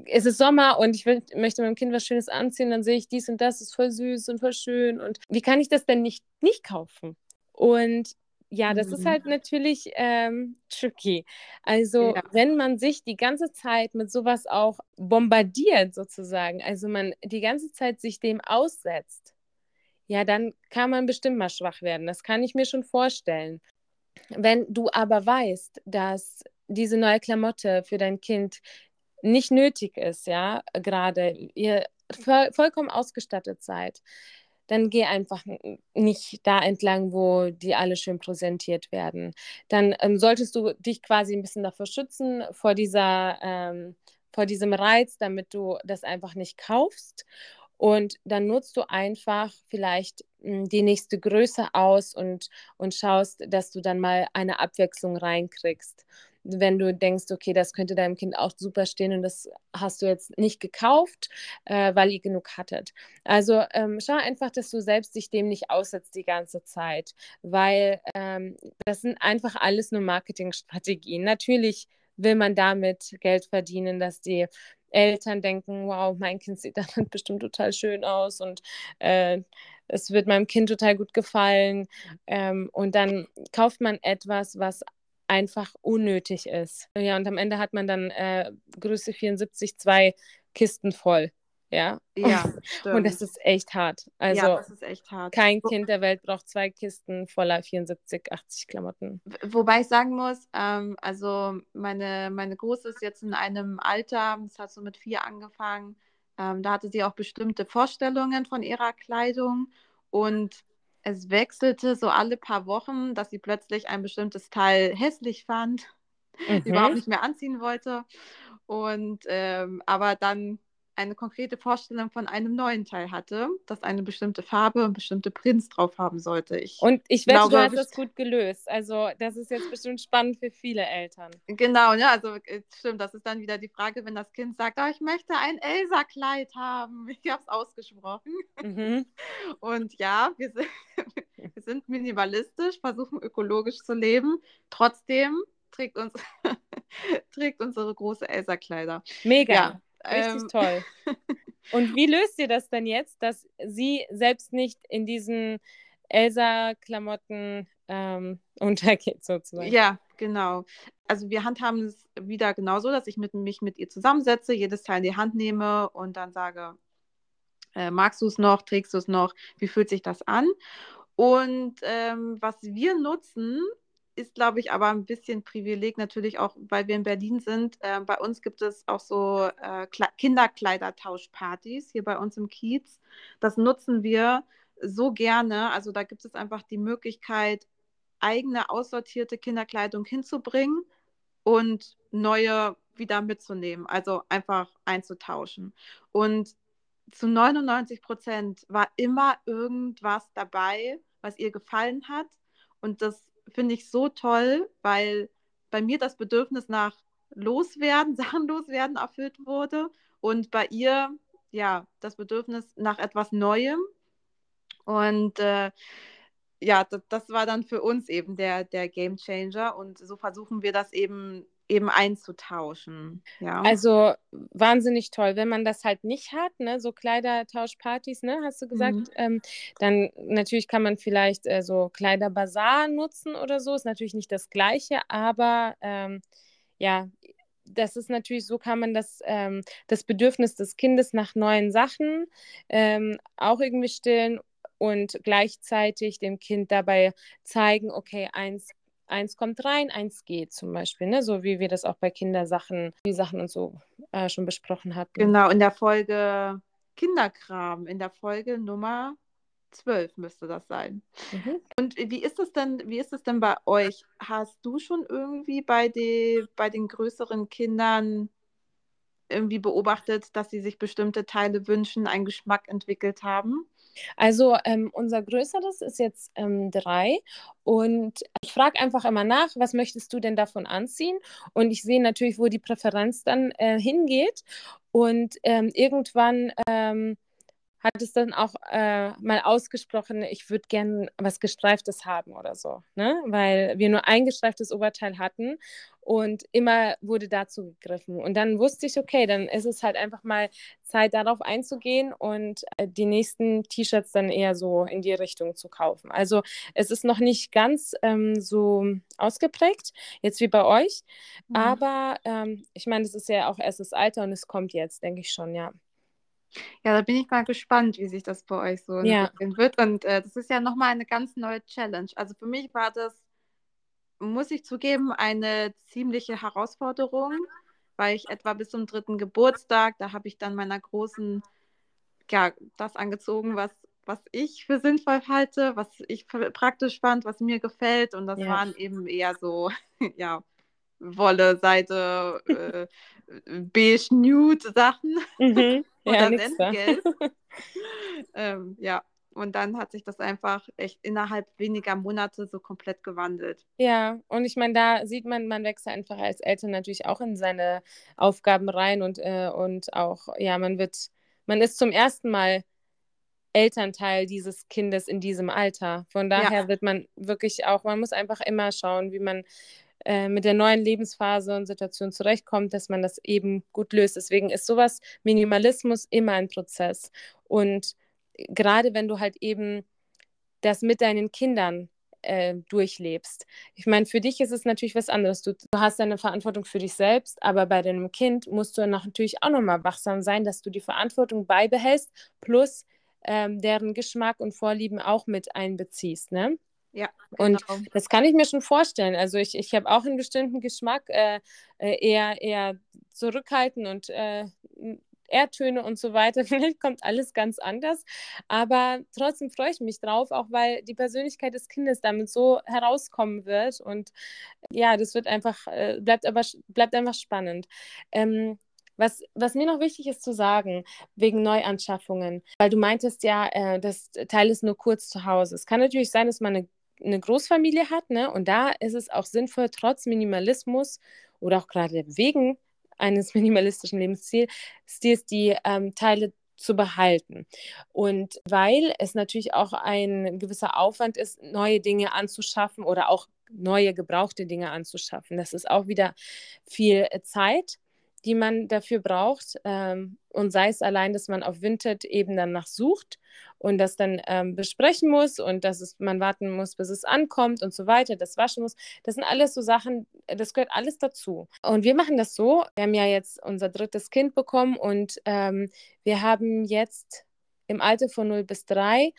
es ist Sommer und ich will, möchte meinem Kind was Schönes anziehen, dann sehe ich dies und das, ist voll süß und voll schön. Und wie kann ich das denn nicht, nicht kaufen? Und ja, das mhm. ist halt natürlich ähm, tricky. Also, ja. wenn man sich die ganze Zeit mit sowas auch bombardiert, sozusagen, also man die ganze Zeit sich dem aussetzt, ja, dann kann man bestimmt mal schwach werden. Das kann ich mir schon vorstellen. Wenn du aber weißt, dass diese neue Klamotte für dein Kind nicht nötig ist, ja, gerade ihr vollkommen ausgestattet seid, dann geh einfach nicht da entlang, wo die alle schön präsentiert werden. Dann ähm, solltest du dich quasi ein bisschen davor schützen, vor dieser, ähm, vor diesem Reiz, damit du das einfach nicht kaufst. Und dann nutzt du einfach vielleicht hm, die nächste Größe aus und, und schaust, dass du dann mal eine Abwechslung reinkriegst wenn du denkst, okay, das könnte deinem Kind auch super stehen und das hast du jetzt nicht gekauft, äh, weil ihr genug hattet. Also ähm, schau einfach, dass du selbst dich dem nicht aussetzt die ganze Zeit, weil ähm, das sind einfach alles nur Marketingstrategien. Natürlich will man damit Geld verdienen, dass die Eltern denken, wow, mein Kind sieht damit bestimmt total schön aus und äh, es wird meinem Kind total gut gefallen. Ähm, und dann kauft man etwas, was einfach unnötig ist. Ja, und am Ende hat man dann äh, Größe 74 zwei Kisten voll. Ja, ja stimmt. und das ist echt hart. Also, ja, das ist echt hart. Kein Kind der Welt braucht zwei Kisten voller 74, 80 Klamotten. Wobei ich sagen muss, ähm, also meine, meine Große ist jetzt in einem Alter, das hat so mit vier angefangen, ähm, da hatte sie auch bestimmte Vorstellungen von ihrer Kleidung und es wechselte so alle paar Wochen, dass sie plötzlich ein bestimmtes Teil hässlich fand, mhm. überhaupt nicht mehr anziehen wollte. Und ähm, aber dann eine konkrete Vorstellung von einem neuen Teil hatte, das eine bestimmte Farbe und bestimmte Prints drauf haben sollte. Ich und ich wette, glaube, du hast das gut gelöst. Also das ist jetzt bestimmt spannend für viele Eltern. Genau, ja, also äh, stimmt, das ist dann wieder die Frage, wenn das Kind sagt, oh, ich möchte ein Elsa-Kleid haben. Ich habe es ausgesprochen. Mhm. Und ja, wir sind, wir sind minimalistisch, versuchen ökologisch zu leben. Trotzdem trägt, uns, trägt unsere große Elsa-Kleider. Mega. Ja. Richtig ähm, toll. Und wie löst ihr das denn jetzt, dass sie selbst nicht in diesen Elsa-Klamotten ähm, untergeht, sozusagen? Ja, genau. Also wir handhaben es wieder genauso, dass ich mit, mich mit ihr zusammensetze, jedes Teil in die Hand nehme und dann sage, äh, magst du es noch, trägst du es noch, wie fühlt sich das an? Und ähm, was wir nutzen, ist, glaube ich, aber ein bisschen Privileg natürlich auch, weil wir in Berlin sind. Äh, bei uns gibt es auch so äh, Kinderkleidertauschpartys hier bei uns im Kiez. Das nutzen wir so gerne. Also da gibt es einfach die Möglichkeit, eigene aussortierte Kinderkleidung hinzubringen und neue wieder mitzunehmen, also einfach einzutauschen. Und zu 99 Prozent war immer irgendwas dabei, was ihr gefallen hat. Und das finde ich so toll, weil bei mir das Bedürfnis nach Loswerden, Sachen loswerden erfüllt wurde und bei ihr ja das Bedürfnis nach etwas Neuem. Und äh, ja, das, war dann für uns eben der, der Game Changer und so versuchen wir das eben eben einzutauschen. Ja. Also wahnsinnig toll. Wenn man das halt nicht hat, ne, so Kleidertauschpartys, ne, hast du gesagt, mhm. ähm, dann natürlich kann man vielleicht äh, so Kleiderbazar nutzen oder so. Ist natürlich nicht das Gleiche, aber ähm, ja, das ist natürlich so, kann man das, ähm, das Bedürfnis des Kindes nach neuen Sachen ähm, auch irgendwie stillen und gleichzeitig dem Kind dabei zeigen, okay, eins eins kommt rein, eins geht zum Beispiel, ne? so wie wir das auch bei Kindersachen, die Sachen und so äh, schon besprochen hatten. Genau, in der Folge Kinderkram, in der Folge Nummer 12 müsste das sein. Mhm. Und wie ist es denn, wie ist es denn bei euch? Hast du schon irgendwie bei, die, bei den größeren Kindern irgendwie beobachtet, dass sie sich bestimmte Teile wünschen, einen Geschmack entwickelt haben? Also ähm, unser größeres ist jetzt ähm, drei und ich frage einfach immer nach, was möchtest du denn davon anziehen? Und ich sehe natürlich, wo die Präferenz dann äh, hingeht. Und ähm, irgendwann ähm, hat es dann auch äh, mal ausgesprochen, ich würde gern was Gestreiftes haben oder so, ne? weil wir nur ein gestreiftes Oberteil hatten und immer wurde dazu gegriffen. Und dann wusste ich, okay, dann ist es halt einfach mal Zeit, darauf einzugehen und äh, die nächsten T-Shirts dann eher so in die Richtung zu kaufen. Also es ist noch nicht ganz ähm, so ausgeprägt, jetzt wie bei euch, mhm. aber ähm, ich meine, es ist ja auch erst das Alter und es kommt jetzt, denke ich schon, ja. Ja, da bin ich mal gespannt, wie sich das bei euch so ja. entwickeln wird. Und äh, das ist ja nochmal eine ganz neue Challenge. Also für mich war das, muss ich zugeben, eine ziemliche Herausforderung, weil ich etwa bis zum dritten Geburtstag, da habe ich dann meiner großen, ja, das angezogen, was, was ich für sinnvoll halte, was ich praktisch fand, was mir gefällt. Und das ja. waren eben eher so, ja, Wolle, Seite, äh, beige, nude Sachen. Mhm. Ja, Entgelt. ähm, ja, und dann hat sich das einfach echt innerhalb weniger Monate so komplett gewandelt. Ja, und ich meine, da sieht man, man wächst einfach als Eltern natürlich auch in seine Aufgaben rein und, äh, und auch, ja, man wird, man ist zum ersten Mal Elternteil dieses Kindes in diesem Alter. Von daher ja. wird man wirklich auch, man muss einfach immer schauen, wie man äh, mit der neuen Lebensphase und Situation zurechtkommt, dass man das eben gut löst. Deswegen ist sowas Minimalismus immer ein Prozess. Und gerade wenn du halt eben das mit deinen Kindern äh, durchlebst. Ich meine, für dich ist es natürlich was anderes. Du, du, hast deine Verantwortung für dich selbst, aber bei deinem Kind musst du natürlich auch nochmal wachsam sein, dass du die Verantwortung beibehältst, plus ähm, deren Geschmack und Vorlieben auch mit einbeziehst. Ne? Ja, genau. und das kann ich mir schon vorstellen. Also ich, ich habe auch einen bestimmten Geschmack, äh, äh eher, eher zurückhaltend und äh, Erdtöne und so weiter. Vielleicht kommt alles ganz anders. Aber trotzdem freue ich mich drauf, auch weil die Persönlichkeit des Kindes damit so herauskommen wird. Und ja, das wird einfach, äh, bleibt aber bleibt einfach spannend. Ähm, Was, was mir noch wichtig ist zu sagen, wegen Neuanschaffungen, weil du meintest ja, äh, das Teil ist nur kurz zu Hause. Es kann natürlich sein, dass man eine, eine Großfamilie hat, ne? Und da ist es auch sinnvoll, trotz Minimalismus oder auch gerade wegen eines minimalistischen Lebensstils, die ähm, Teile zu behalten. Und weil es natürlich auch ein gewisser Aufwand ist, neue Dinge anzuschaffen oder auch neue gebrauchte Dinge anzuschaffen. Das ist auch wieder viel Zeit die man dafür braucht. Ähm, und sei es allein, dass man auf Vinted eben danach sucht und das dann ähm, besprechen muss und dass es, man warten muss, bis es ankommt und so weiter, das waschen muss. Das sind alles so Sachen, das gehört alles dazu. Und wir machen das so. Wir haben ja jetzt unser drittes Kind bekommen und ähm, wir haben jetzt im Alter von 0 bis 3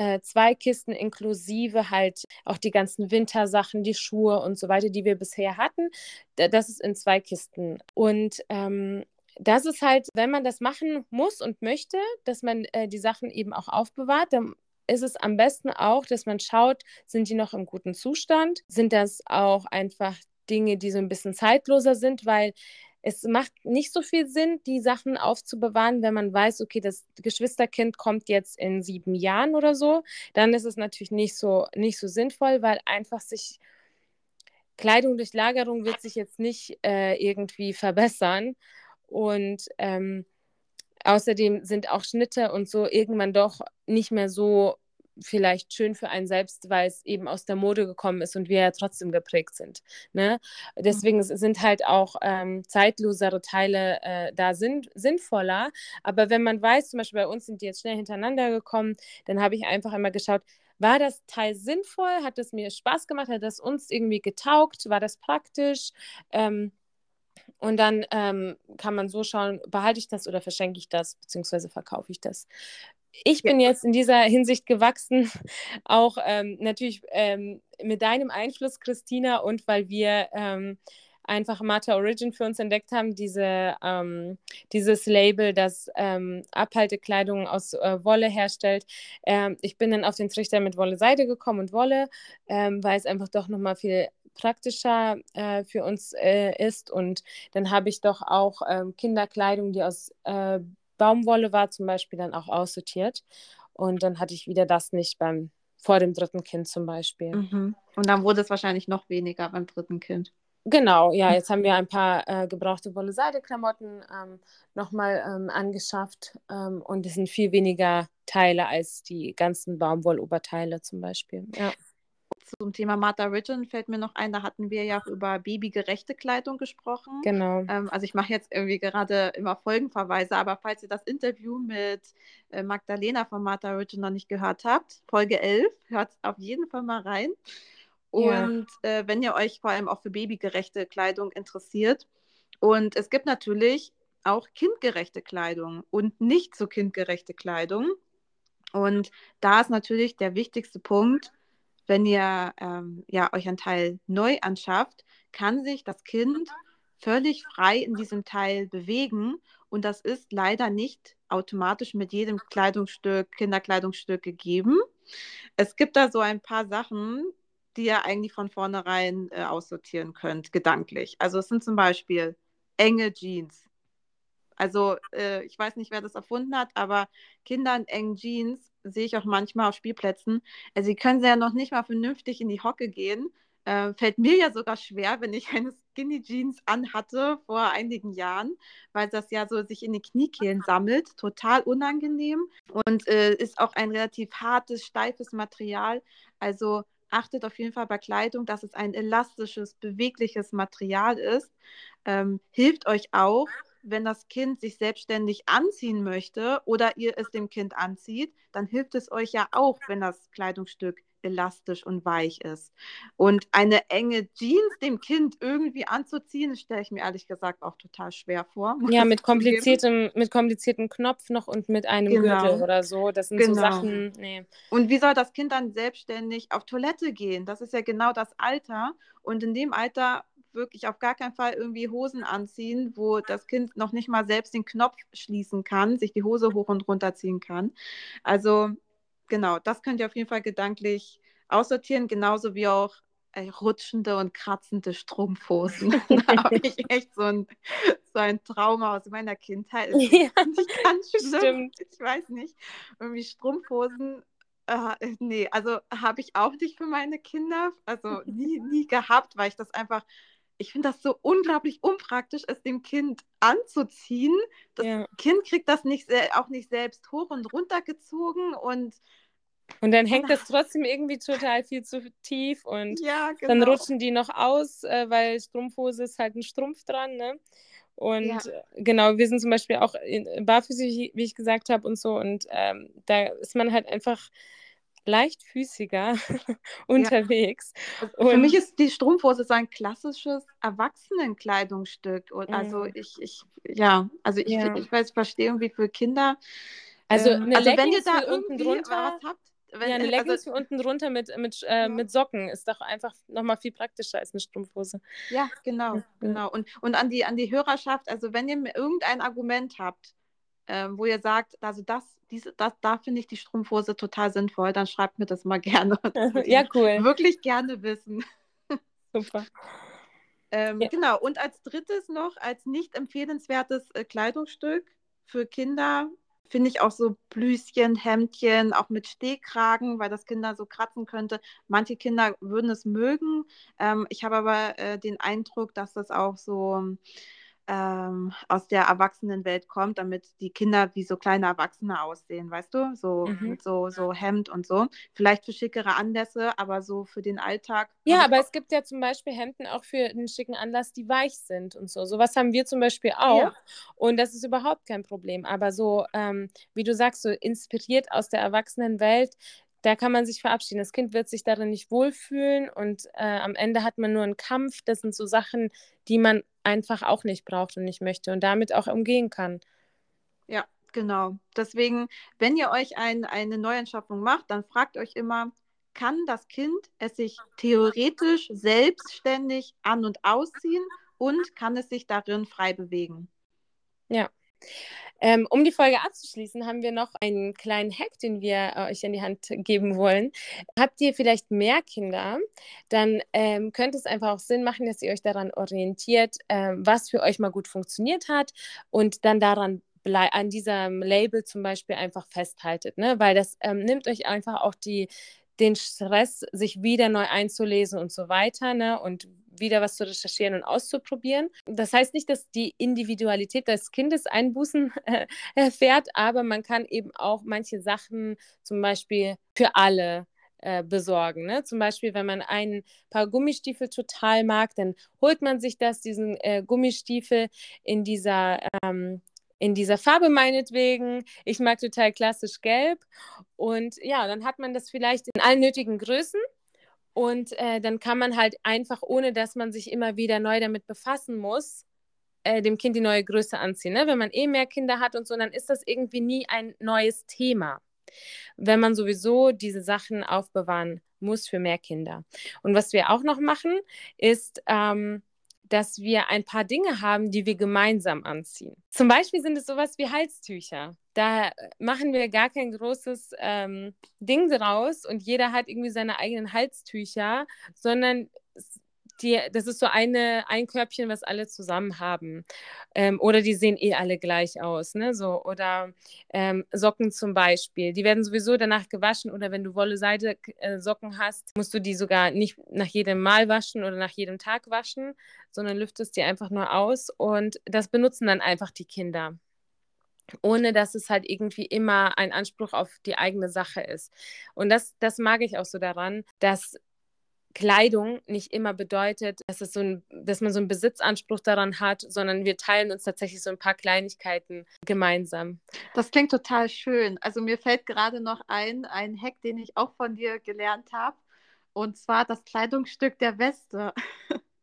äh, zwei Kisten inklusive halt auch die ganzen Wintersachen, die Schuhe und so weiter, die wir bisher hatten. Das ist in zwei Kisten. Und ähm, das ist halt, wenn man das machen muss und möchte, dass man äh, die Sachen eben auch aufbewahrt, dann ist es am besten auch, dass man schaut, sind die noch im guten Zustand? Sind das auch einfach Dinge, die so ein bisschen zeitloser sind, weil es macht nicht so viel Sinn, die Sachen aufzubewahren, wenn man weiß, okay, das Geschwisterkind kommt jetzt in sieben Jahren oder so. Dann ist es natürlich nicht so, nicht so sinnvoll, weil einfach sich Kleidung durch Lagerung wird sich jetzt nicht äh, irgendwie verbessern. Und ähm, außerdem sind auch Schnitte und so irgendwann doch nicht mehr so vielleicht schön für einen selbst, weil es eben aus der Mode gekommen ist und wir ja trotzdem geprägt sind. Ne? Deswegen mhm. sind halt auch ähm, zeitlosere Teile äh, da sinn sinnvoller. Aber wenn man weiß, zum Beispiel bei uns sind die jetzt schnell hintereinander gekommen, dann habe ich einfach immer geschaut, war das Teil sinnvoll? Hat es mir Spaß gemacht? Hat das uns irgendwie getaugt? War das praktisch? Ähm, und dann ähm, kann man so schauen, behalte ich das oder verschenke ich das, beziehungsweise verkaufe ich das ich bin jetzt in dieser Hinsicht gewachsen, auch ähm, natürlich ähm, mit deinem Einfluss, Christina, und weil wir ähm, einfach Mata Origin für uns entdeckt haben, diese, ähm, dieses Label, das ähm, Abhaltekleidung aus äh, Wolle herstellt. Ähm, ich bin dann auf den Trichter mit Wolle Seide gekommen und Wolle, weil es einfach doch nochmal viel praktischer äh, für uns äh, ist. Und dann habe ich doch auch Kinderkleidung, die aus äh, Baumwolle war zum Beispiel dann auch aussortiert. Und dann hatte ich wieder das nicht beim vor dem dritten Kind zum Beispiel. Mhm. Und dann wurde es wahrscheinlich noch weniger beim dritten Kind. Genau, ja, jetzt haben wir ein paar äh, gebrauchte Wolle-Seide-Klamotten ähm, nochmal ähm, angeschafft ähm, und es sind viel weniger Teile als die ganzen Baumwolloberteile zum Beispiel. Ja zum Thema Martha Ridgen fällt mir noch ein, da hatten wir ja auch über babygerechte Kleidung gesprochen. Genau. Ähm, also ich mache jetzt irgendwie gerade immer Folgenverweise, aber falls ihr das Interview mit äh, Magdalena von Martha Ridgen noch nicht gehört habt, Folge 11, hört auf jeden Fall mal rein. Und ja. äh, wenn ihr euch vor allem auch für babygerechte Kleidung interessiert. Und es gibt natürlich auch kindgerechte Kleidung und nicht so kindgerechte Kleidung. Und da ist natürlich der wichtigste Punkt, wenn ihr ähm, ja, euch ein Teil neu anschafft, kann sich das Kind völlig frei in diesem Teil bewegen. Und das ist leider nicht automatisch mit jedem Kleidungsstück, Kinderkleidungsstück gegeben. Es gibt da so ein paar Sachen, die ihr eigentlich von vornherein äh, aussortieren könnt, gedanklich. Also es sind zum Beispiel enge Jeans. Also äh, ich weiß nicht, wer das erfunden hat, aber Kinder in engen Jeans sehe ich auch manchmal auf Spielplätzen. Also sie können ja noch nicht mal vernünftig in die Hocke gehen. Äh, fällt mir ja sogar schwer, wenn ich eine Skinny Jeans anhatte vor einigen Jahren, weil das ja so sich in den Kniekehlen sammelt. Total unangenehm und äh, ist auch ein relativ hartes, steifes Material. Also achtet auf jeden Fall bei Kleidung, dass es ein elastisches, bewegliches Material ist. Ähm, hilft euch auch, wenn das Kind sich selbstständig anziehen möchte oder ihr es dem Kind anzieht, dann hilft es euch ja auch, wenn das Kleidungsstück elastisch und weich ist. Und eine enge Jeans dem Kind irgendwie anzuziehen, stelle ich mir ehrlich gesagt auch total schwer vor. Ja, mit kompliziertem, mit kompliziertem Knopf noch und mit einem genau. Gürtel oder so. Das sind genau. so Sachen. Nee. Und wie soll das Kind dann selbstständig auf Toilette gehen? Das ist ja genau das Alter. Und in dem Alter wirklich auf gar keinen Fall irgendwie Hosen anziehen, wo das Kind noch nicht mal selbst den Knopf schließen kann, sich die Hose hoch und runter ziehen kann. Also genau, das könnt ihr auf jeden Fall gedanklich aussortieren, genauso wie auch rutschende und kratzende Strumpfhosen. da habe ich echt so ein, so ein Trauma aus meiner Kindheit. Das Ja, ich ganz schlimm. stimmt. Ich weiß nicht. Irgendwie Strumpfhosen. Äh, nee, also habe ich auch nicht für meine Kinder. Also nie, nie gehabt, weil ich das einfach. Ich finde das so unglaublich unpraktisch, es dem Kind anzuziehen. Das Ja. Kind kriegt das nicht, auch nicht selbst hoch und runter gezogen und Und dann hängt das trotzdem irgendwie total viel zu tief und ja, genau. dann rutschen die noch aus, äh, weil Strumpfhose ist halt ein Strumpf dran, ne? Und Ja. äh, genau, wir sind zum Beispiel auch in, barfüßig, wie ich gesagt habe und so. Und ähm, da ist man halt einfach leichtfüßiger unterwegs. Also Für mich ist die Strumpfhose so ein klassisches Erwachsenenkleidungsstück. Und also ich, ich, ja, also ich, Ja. ich weiß, verstehe irgendwie für Kinder. Also ähm, eine also wenn ihr da unten drunter, was habt, wenn, ja, eine also, Leggings für unten drunter mit, mit, äh, Ja. mit Socken ist doch einfach nochmal viel praktischer als eine Strumpfhose. ja, genau, genau. Und, und an die, an die Hörerschaft, also wenn ihr irgendein Argument habt, ähm, wo ihr sagt, also das, diese, das, da finde ich die Strumpfhose total sinnvoll, dann schreibt mir das mal gerne. Das ja, cool. Wirklich gerne wissen. Super. Ähm, Ja. Genau, und als drittes noch, als nicht empfehlenswertes äh, Kleidungsstück für Kinder, finde ich auch so Blüschen, Hemdchen, auch mit Stehkragen, weil das Kinder so kratzen könnte. Manche Kinder würden es mögen. Ähm, ich habe aber äh, den Eindruck, dass das auch so ähm, aus der Erwachsenenwelt kommt, damit die Kinder wie so kleine Erwachsene aussehen, weißt du? So Mhm. so, so Hemd und so. Vielleicht für schickere Anlässe, aber so für den Alltag. Ja, aber es gibt ja zum Beispiel Hemden auch für einen schicken Anlass, die weich sind und so. Sowas haben wir zum Beispiel auch. Ja. Und das ist überhaupt kein Problem. Aber so, ähm, wie du sagst, so inspiriert aus der Erwachsenenwelt, da kann man sich verabschieden. Das Kind wird sich darin nicht wohlfühlen und äh, am Ende hat man nur einen Kampf. Das sind so Sachen, die man einfach auch nicht braucht und nicht möchte und damit auch umgehen kann. Ja, genau. Deswegen, wenn ihr euch ein, eine Neuanschaffung macht, dann fragt euch immer, kann das Kind es sich theoretisch selbstständig an- und ausziehen und kann es sich darin frei bewegen? Ähm, um die Folge abzuschließen, haben wir noch einen kleinen Hack, den wir äh, euch in die Hand geben wollen. Habt ihr vielleicht mehr Kinder, dann ähm, könnte es einfach auch Sinn machen, dass ihr euch daran orientiert, ähm, was für euch mal gut funktioniert hat und dann daran an diesem Label zum Beispiel einfach festhaltet, ne? weil das ähm, nimmt euch einfach auch die, den Stress, sich wieder neu einzulesen und so weiter ne? und wieder was zu recherchieren und auszuprobieren. Das heißt nicht, dass die Individualität des Kindes Einbußen äh, erfährt, aber man kann eben auch manche Sachen zum Beispiel für alle äh, besorgen. Ne? Zum Beispiel, wenn man ein paar Gummistiefel total mag, dann holt man sich das, diesen äh, Gummistiefel in dieser, ähm, in dieser Farbe meinetwegen. Ich mag total klassisch gelb. Und ja, dann hat man das vielleicht in allen nötigen Größen. Und äh, dann kann man halt einfach, ohne dass man sich immer wieder neu damit befassen muss, äh, dem Kind die neue Größe anziehen. Ne? Wenn man eh mehr Kinder hat und so, dann ist das irgendwie nie ein neues Thema. Wenn man sowieso diese Sachen aufbewahren muss für mehr Kinder. Und was wir auch noch machen, ist, ähm, dass wir ein paar Dinge haben, die wir gemeinsam anziehen. Zum Beispiel sind es sowas wie Halstücher. Da machen wir gar kein großes ähm, Ding draus und jeder hat irgendwie seine eigenen Halstücher, sondern die, das ist so eine, ein Körbchen, was alle zusammen haben. Ähm, oder die sehen eh alle gleich aus. Ne? So, oder ähm, Socken zum Beispiel. Die werden sowieso danach gewaschen. Oder wenn du Wolle-Seide-Socken hast, musst du die sogar nicht nach jedem Mal waschen oder nach jedem Tag waschen, sondern lüftest die einfach nur aus. Und das benutzen dann einfach die Kinder ohne dass es halt irgendwie immer ein Anspruch auf die eigene Sache ist. Und das, das mag ich auch so daran, dass Kleidung nicht immer bedeutet, dass, es so ein, dass man so einen Besitzanspruch daran hat, sondern wir teilen uns tatsächlich so ein paar Kleinigkeiten gemeinsam. Das klingt total schön. Also mir fällt gerade noch ein, ein Hack, den ich auch von dir gelernt habe. Und zwar das Kleidungsstück der Weste.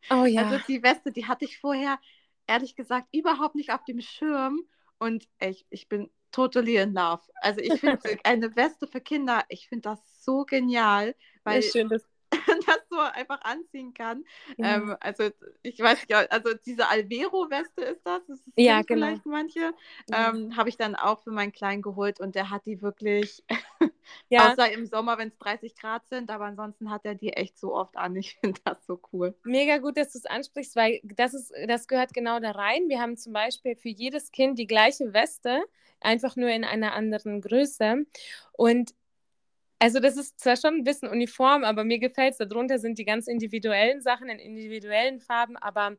Oh ja. Also die Weste, die hatte ich vorher, ehrlich gesagt, überhaupt nicht auf dem Schirm. Und ich, ich bin totally in love. Also ich finde eine Weste für Kinder, ich finde das so genial, weil schön, das das so einfach anziehen kann. Ja. Ähm, also ich weiß nicht, also diese Alvero-Weste ist das, das ist ja, genau. vielleicht manche, ja. ähm, habe ich dann auch für meinen Kleinen geholt und der hat die wirklich, ja. außer im Sommer, wenn es 30 Grad sind, aber ansonsten hat er die echt so oft an. Ich finde das so cool. Mega gut, dass du es ansprichst, weil das, ist, das gehört genau da rein. Wir haben zum Beispiel für jedes Kind die gleiche Weste, einfach nur in einer anderen Größe. Und also das ist zwar schon ein bisschen uniform, aber mir gefällt es. Darunter sind die ganz individuellen Sachen in individuellen Farben, aber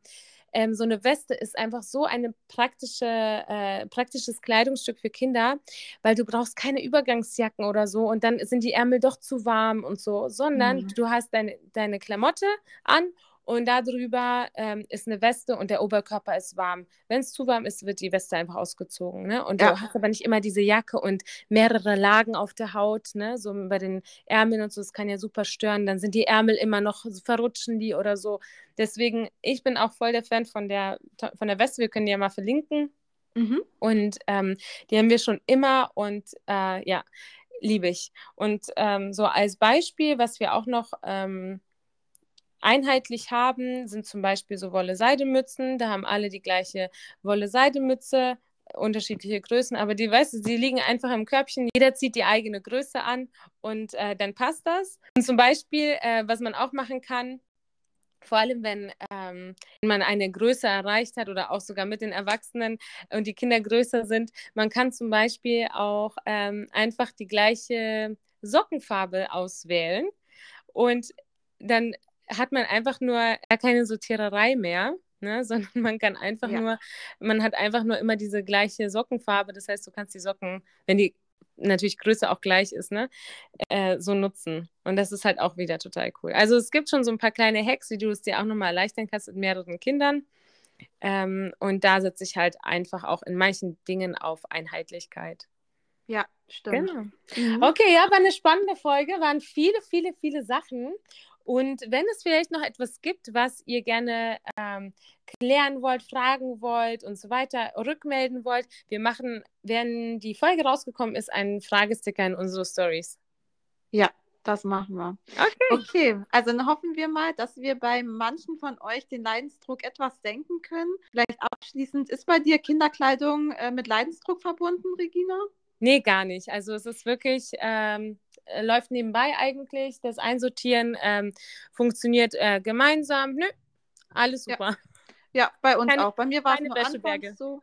ähm, so eine Weste ist einfach so ein praktische, äh, praktisches Kleidungsstück für Kinder, weil du brauchst keine Übergangsjacken oder so und dann sind die Ärmel doch zu warm und so, sondern mhm. du hast deine, deine Klamotte an und darüber ähm, ist eine Weste und der Oberkörper ist warm. Wenn es zu warm ist, wird die Weste einfach ausgezogen. Ne? Und ja. du hast aber nicht immer diese Jacke und mehrere Lagen auf der Haut, ne? so bei den Ärmeln und so, das kann ja super stören. Dann sind die Ärmel immer noch, verrutschen die oder so. Deswegen, ich bin auch voll der Fan von der, von der Weste. Wir können die ja mal verlinken. Mhm. Und ähm, die haben wir schon immer und äh, ja, liebe ich. Und ähm, so als Beispiel, was wir auch noch ähm, einheitlich haben, sind zum Beispiel so Wolle-Seide-Mützen. Da haben alle die gleiche Wolle-Seide-Mütze, unterschiedliche Größen, aber die, weißt du, sie liegen einfach im Körbchen. Jeder zieht die eigene Größe an und äh, dann passt das. Und zum Beispiel, äh, was man auch machen kann, vor allem wenn ähm, man eine Größe erreicht hat oder auch sogar mit den Erwachsenen und die Kinder größer sind, man kann zum Beispiel auch ähm, einfach die gleiche Sockenfarbe auswählen und dann hat man einfach nur keine Sortiererei mehr. Ne, sondern man kann einfach ja. nur, man hat einfach nur immer diese gleiche Sockenfarbe. Das heißt, du kannst die Socken, wenn die natürlich Größe auch gleich ist, ne, äh, so nutzen. Und das ist halt auch wieder total cool. Also es gibt schon so ein paar kleine Hacks, wie du es dir auch nochmal erleichtern kannst mit mehreren Kindern. Ähm, und da setze ich halt einfach auch in manchen Dingen auf Einheitlichkeit. Ja, stimmt. Genau. Mhm. Okay, ja, war eine spannende Folge, waren viele, viele, viele Sachen. Und wenn es vielleicht noch etwas gibt, was ihr gerne ähm, klären wollt, fragen wollt und so weiter, rückmelden wollt, wir machen, wenn die Folge rausgekommen ist, einen Fragesticker in unsere Stories. Ja, das machen wir. Okay. Okay, also dann hoffen wir mal, dass wir bei manchen von euch den Leidensdruck etwas senken können. Vielleicht abschließend, ist bei dir Kinderkleidung äh, mit Leidensdruck verbunden, Regina? Nee, gar nicht. Also es ist wirklich, ähm, äh, läuft nebenbei eigentlich. Das Einsortieren ähm, funktioniert äh, gemeinsam. Nö, alles super. Ja. ja bei uns Keine, auch. Bei mir war es nur anfangs so.